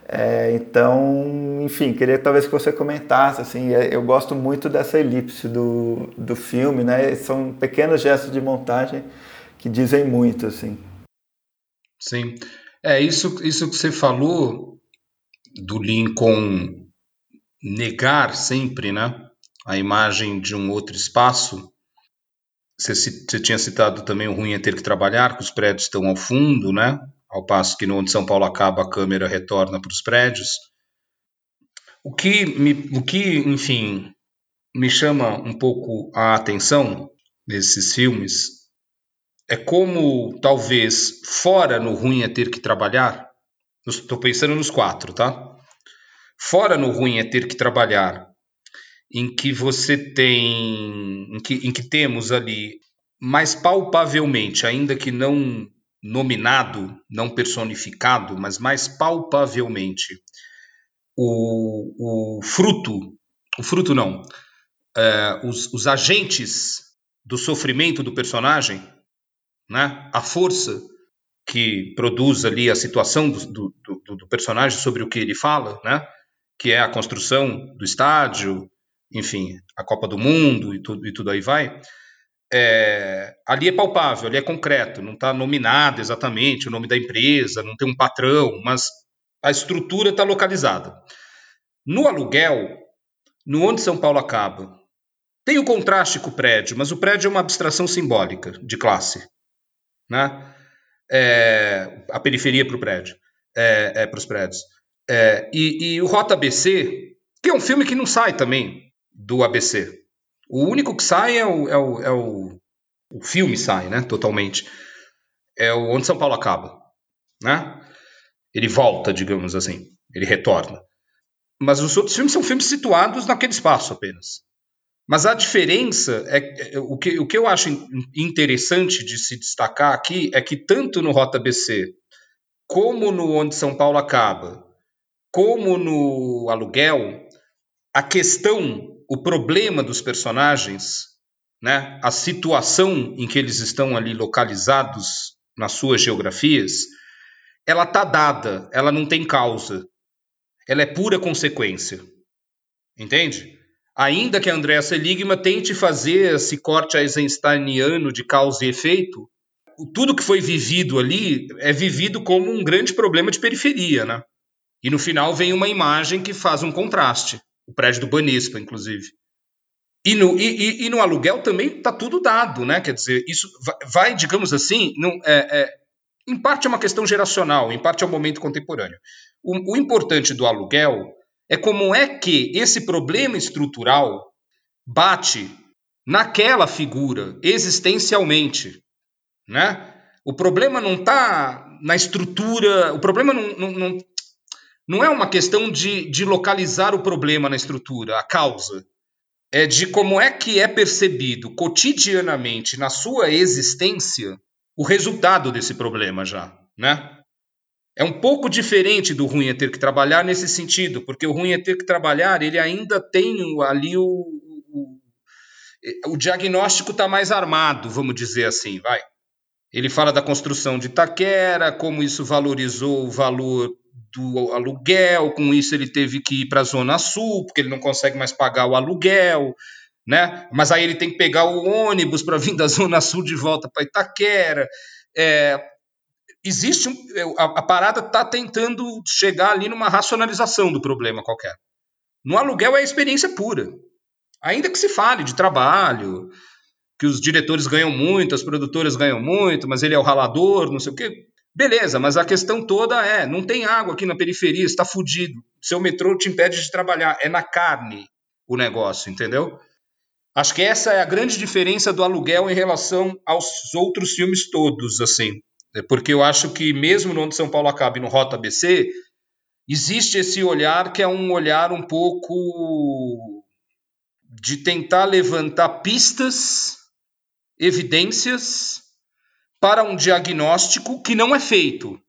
É, então, enfim, queria talvez que você comentasse, assim, é, eu gosto muito dessa elipse do, do filme, né? São pequenos gestos de montagem que dizem muito, assim. Sim. É, isso, isso que você falou do Lincoln negar sempre, né, a imagem de um outro espaço. Você, tinha citado também o ruim é ter que trabalhar, que os prédios estão ao fundo, né? Ao passo que onde São Paulo acaba, a câmera retorna para os prédios. O que, me, o que, enfim, me chama um pouco a atenção nesses filmes é como talvez fora no ruim é ter que trabalhar. Estou pensando nos quatro, tá? Fora no ruim é ter que trabalhar, em que você tem, em que, em que temos ali mais palpavelmente, ainda que não nominado, não personificado, mas mais palpavelmente, o, o fruto, o fruto não, é, os, os agentes do sofrimento do personagem né? a força que produz ali a situação do, do, do, personagem sobre o que ele fala, né? que é a construção do estádio, enfim, a Copa do Mundo e tudo, e tudo aí vai, é, ali é palpável, ali é concreto, não está nominado exatamente o nome da empresa, não tem um patrão, mas a estrutura está localizada. No aluguel, no onde São Paulo acaba, tem o contraste com o prédio, mas o prédio é uma abstração simbólica de classe né? É, a periferia para o prédio, é, é para os prédios. É, e, e, o Rota ABC, que é um filme que não sai também do ABC. O único que sai é o, é o, é o, o filme sai, né? Totalmente. É o onde São Paulo acaba, né? Ele volta, digamos assim, ele retorna. Mas os outros filmes são filmes situados naquele espaço apenas. Mas a diferença é, é o que, o que eu acho interessante de se destacar aqui é que tanto no Rota BC, como no Onde São Paulo Acaba, como no Aluguel, a questão, o problema dos personagens, né, a situação em que eles estão ali localizados nas suas geografias, ela está dada, ela não tem causa, ela é pura consequência. Entende? Ainda que a Andrea Seligman tente fazer esse corte eisensteiniano de causa e efeito, tudo que foi vivido ali é vivido como um grande problema de periferia, né? E no final vem uma imagem que faz um contraste, o prédio do Banespa, inclusive. E no, e, e no aluguel também está tudo dado, né? Quer dizer, isso vai, digamos assim, não, é, é, em parte é uma questão geracional, em parte é um momento contemporâneo. O, o importante do aluguel é como é que esse problema estrutural bate naquela figura existencialmente, né? O problema não está na estrutura, o problema não, não, não, não é uma questão de, de localizar o problema na estrutura, a causa. É de como é que é percebido cotidianamente na sua existência o resultado desse problema já, né? É um pouco diferente do ruim é ter que trabalhar nesse sentido, porque o ruim é ter que trabalhar, ele ainda tem ali o, o, diagnóstico está mais armado, vamos dizer assim, vai. Ele fala da construção de Itaquera, como isso valorizou o valor do aluguel, com isso ele teve que ir para a Zona Sul, porque ele não consegue mais pagar o aluguel, né? Mas aí ele tem que pegar o ônibus para vir da Zona Sul de volta para Itaquera. É, existe um, a, a parada está tentando chegar ali numa racionalização do problema qualquer. No aluguel é experiência pura. Ainda que se fale de trabalho, que os diretores ganham muito, as produtoras ganham muito, mas ele é o ralador, não sei o quê. Beleza, mas a questão toda é: não tem água aqui na periferia, está fudido. Seu metrô te impede de trabalhar. É na carne o negócio, entendeu? Acho que essa é a grande diferença do aluguel em relação aos outros filmes todos, assim. É porque eu acho que mesmo no Onde São Paulo Acaba e no Rota ABC, existe esse olhar que é um olhar um pouco de tentar levantar pistas, evidências para um diagnóstico que não é feito,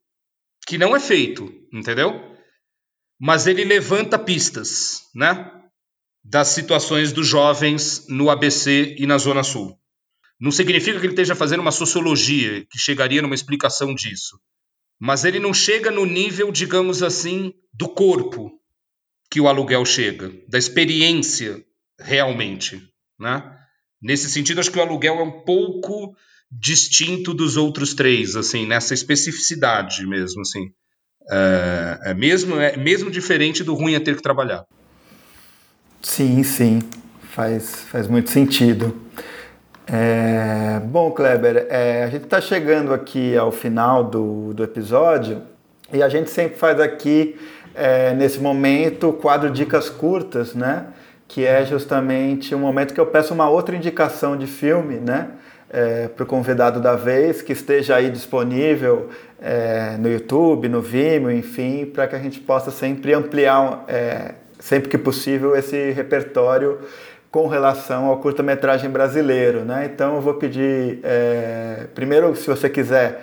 que não é feito, entendeu? Mas ele levanta pistas, né? Das situações dos jovens no ABC e na Zona Sul. Não significa que ele esteja fazendo uma sociologia que chegaria numa explicação disso. Mas ele não chega no nível, digamos assim, do corpo que o aluguel chega, da experiência realmente, né? Nesse sentido, acho que o aluguel é um pouco distinto dos outros três, assim, nessa especificidade mesmo, assim. É, é mesmo, é mesmo diferente do ruim é ter que trabalhar. Sim, sim, faz, faz muito sentido. É, bom, Kleber, é, a gente está chegando aqui ao final do, do episódio e a gente sempre faz aqui, é, nesse momento, o quadro Dicas Curtas, né? Que é justamente um momento que eu peço uma outra indicação de filme, né? É, para o convidado da vez, que esteja aí disponível é, no YouTube, no Vimeo, enfim, para que a gente possa sempre ampliar, é, sempre que possível, esse repertório com relação ao curta-metragem brasileiro. Né? Então eu vou pedir, é, primeiro, se você quiser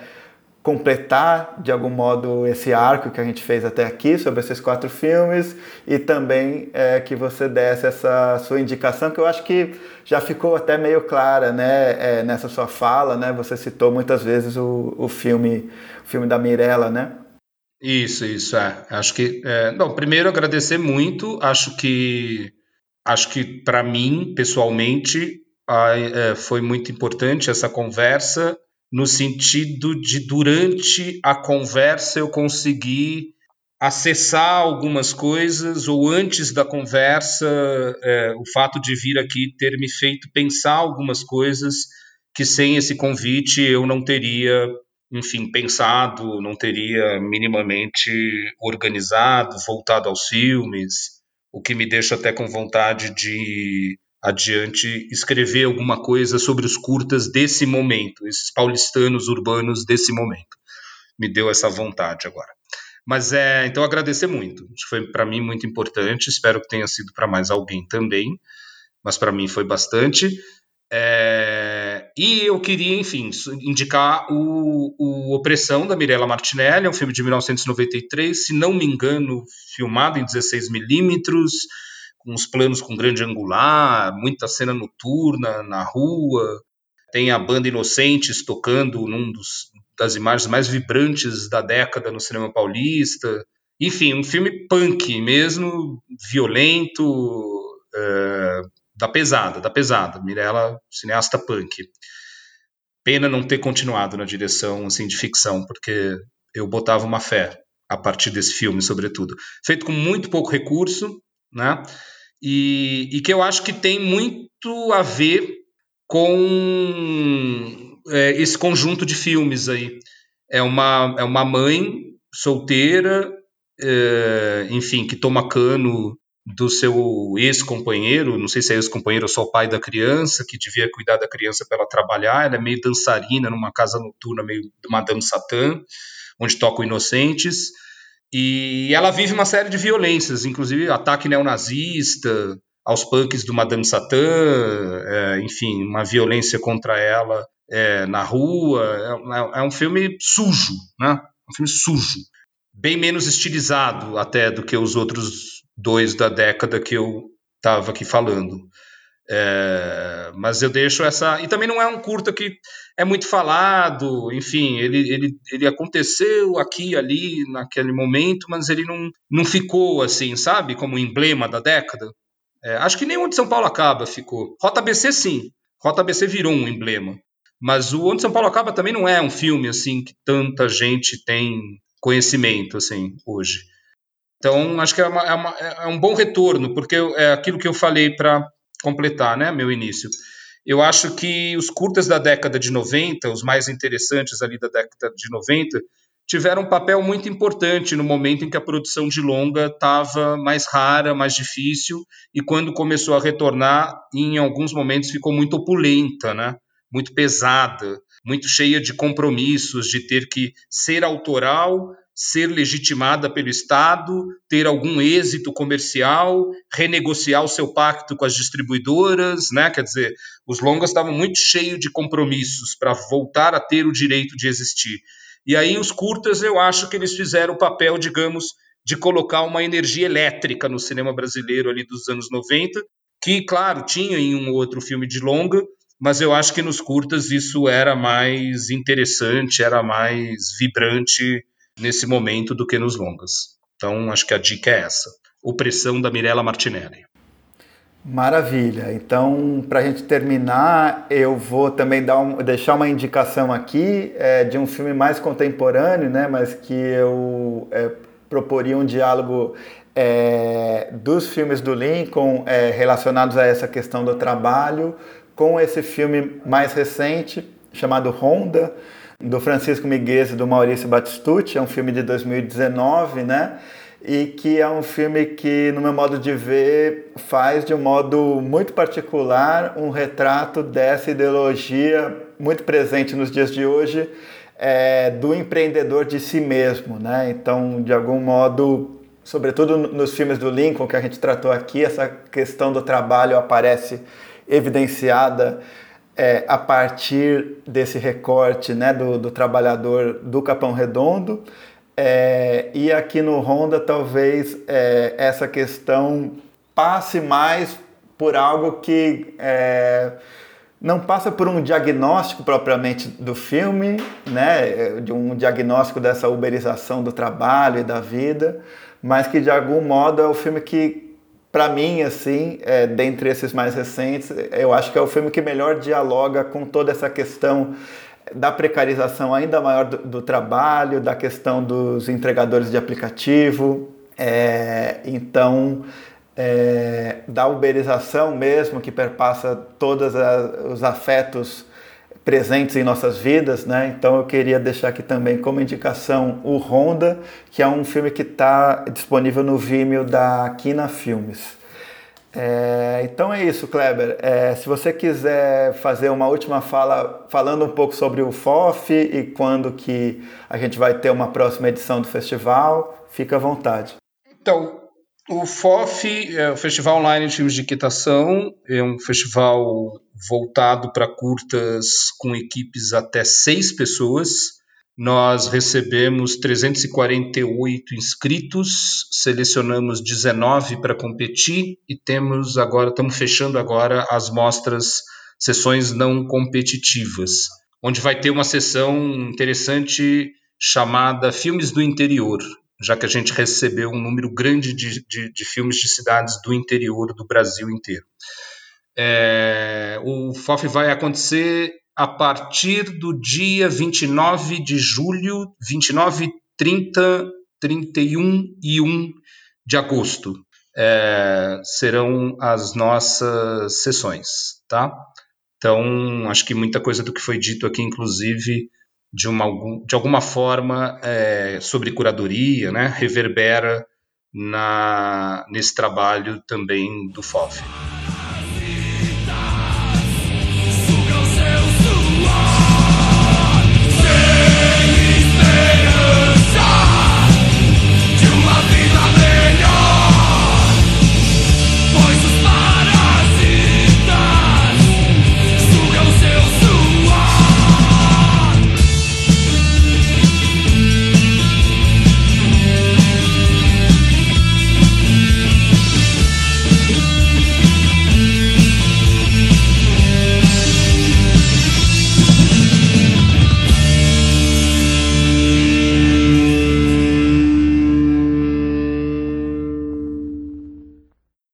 completar de algum modo esse arco que a gente fez até aqui sobre esses quatro filmes e também é, que você desse essa sua indicação que eu acho que já ficou até meio clara né, é, nessa sua fala, né? Você citou muitas vezes o, o filme o filme da Mirella, né? Isso, isso é. Acho que, é, bom, primeiro agradecer muito. Acho que acho que para mim, pessoalmente, é, foi muito importante essa conversa, no sentido de, durante a conversa, eu conseguir acessar algumas coisas, ou antes da conversa, é, o fato de vir aqui ter me feito pensar algumas coisas que sem esse convite eu não teria, enfim, pensado, não teria minimamente organizado, voltado aos filmes o que me deixa até com vontade de adiante escrever alguma coisa sobre os curtas desse momento, esses paulistanos urbanos desse momento. Me deu essa vontade agora. Mas é, então agradecer muito. Foi para mim muito importante, espero que tenha sido para mais alguém também, mas para mim foi bastante. É, e eu queria, enfim, indicar o, o Opressão, da Mirella Martinelli, é um filme de 1993, se não me engano, filmado em 16mm, com os planos com grande angular, muita cena noturna na rua. Tem a banda Inocentes tocando num dos, das imagens mais vibrantes da década no cinema paulista. Enfim, um filme punk mesmo, violento, é, da pesada, da pesada. Mirella, cineasta punk. Pena não ter continuado na direção assim de ficção, porque eu botava uma fé a partir desse filme, sobretudo. Feito com muito pouco recurso, né? E, e que eu acho que tem muito a ver com é, esse conjunto de filmes aí. É uma, é uma mãe solteira, é, enfim, que toma cano do seu ex-companheiro, não sei se é ex-companheiro ou só o pai da criança, que devia cuidar da criança para ela trabalhar, ela é meio dançarina numa casa noturna, meio Madame Satã, onde tocam inocentes, E ela vive uma série de violências, inclusive ataque neonazista, aos punks do Madame Satã, é, enfim, uma violência contra ela é, na rua. É, é, um filme sujo, né? Um filme sujo. Bem menos estilizado até do que os outros dois da década que eu estava aqui falando. É, mas eu deixo essa. E também não é um curta que é muito falado, enfim, ele, ele, ele aconteceu aqui ali naquele momento, mas ele não, não ficou assim, sabe, como emblema da década. É, acho que nem onde São Paulo acaba ficou. Rota BC sim, Rota BC virou um emblema. Mas o Onde São Paulo Acaba também não é um filme assim que tanta gente tem conhecimento assim hoje. Então acho que é, uma, é, uma, é um bom retorno, porque é aquilo que eu falei para completar, né, meu início. Eu acho que os curtas da década de 90, os mais interessantes ali da década de 90, tiveram um papel muito importante no momento em que a produção de longa estava mais rara, mais difícil, e quando começou a retornar, em alguns momentos ficou muito opulenta, né? muito pesada, muito cheia de compromissos, de ter que ser autoral, ser legitimada pelo Estado, ter algum êxito comercial, renegociar o seu pacto com as distribuidoras, né? Quer dizer, os longas estavam muito cheios de compromissos para voltar a ter o direito de existir. E aí os curtas, eu acho que eles fizeram o papel, digamos, de colocar uma energia elétrica no cinema brasileiro ali dos anos 90, que, claro, tinha em um ou outro filme de longa, mas eu acho que nos curtas isso era mais interessante, era mais vibrante nesse momento do que nos longas. Então, acho que a dica é essa. Opressão da Mirella Martinelli. Maravilha. Então, para a gente terminar, eu vou também dar um, deixar uma indicação aqui é, de um filme mais contemporâneo, né, mas que eu é, proporia um diálogo é, dos filmes do Lincoln é, relacionados a essa questão do trabalho com esse filme mais recente chamado Honda, do Francisco Miguez e do Maurício Batistucci, é um filme de 2019, né? E que é um filme que, no meu modo de ver, faz de um modo muito particular um retrato dessa ideologia muito presente nos dias de hoje é, do empreendedor de si mesmo, né? Então, de algum modo, sobretudo nos filmes do Lincoln que a gente tratou aqui, essa questão do trabalho aparece evidenciada é, a partir desse recorte né, do, do trabalhador do Capão Redondo. É, e aqui no Honda, talvez é, essa questão passe mais por algo que é, não passa por um diagnóstico propriamente do filme, né, de um diagnóstico dessa uberização do trabalho e da vida, mas que de algum modo é o filme que para mim, assim, é, dentre esses mais recentes, eu acho que é o filme que melhor dialoga com toda essa questão da precarização ainda maior do, do trabalho, da questão dos entregadores de aplicativo. É, então, é, da uberização mesmo, que perpassa todos os afetos presentes em nossas vidas, né? Então eu queria deixar aqui também como indicação o Honda, que é um filme que está disponível no Vimeo da Kina Filmes. É, então é isso, Kleber. É, se você quiser fazer uma última fala falando um pouco sobre o FOF e quando que a gente vai ter uma próxima edição do festival, fica à vontade. Então, o FOF é o Festival Online de Filmes de Equitação, é um festival voltado para curtas com equipes até seis pessoas. Nós recebemos 348 inscritos, selecionamos 19 para competir e temos agora, estamos fechando agora as mostras, sessões não competitivas, onde vai ter uma sessão interessante chamada Filmes do Interior, já que a gente recebeu um número grande de, de, de filmes de cidades do interior do Brasil inteiro. É, o FOF vai acontecer a partir do dia 29 de julho, 29, 30, 31 e 1 de agosto. É, serão as nossas sessões, tá? Então, acho que muita coisa do que foi dito aqui, inclusive, de, uma, de alguma forma é, sobre curadoria, né, reverbera na, nesse trabalho também do FOF.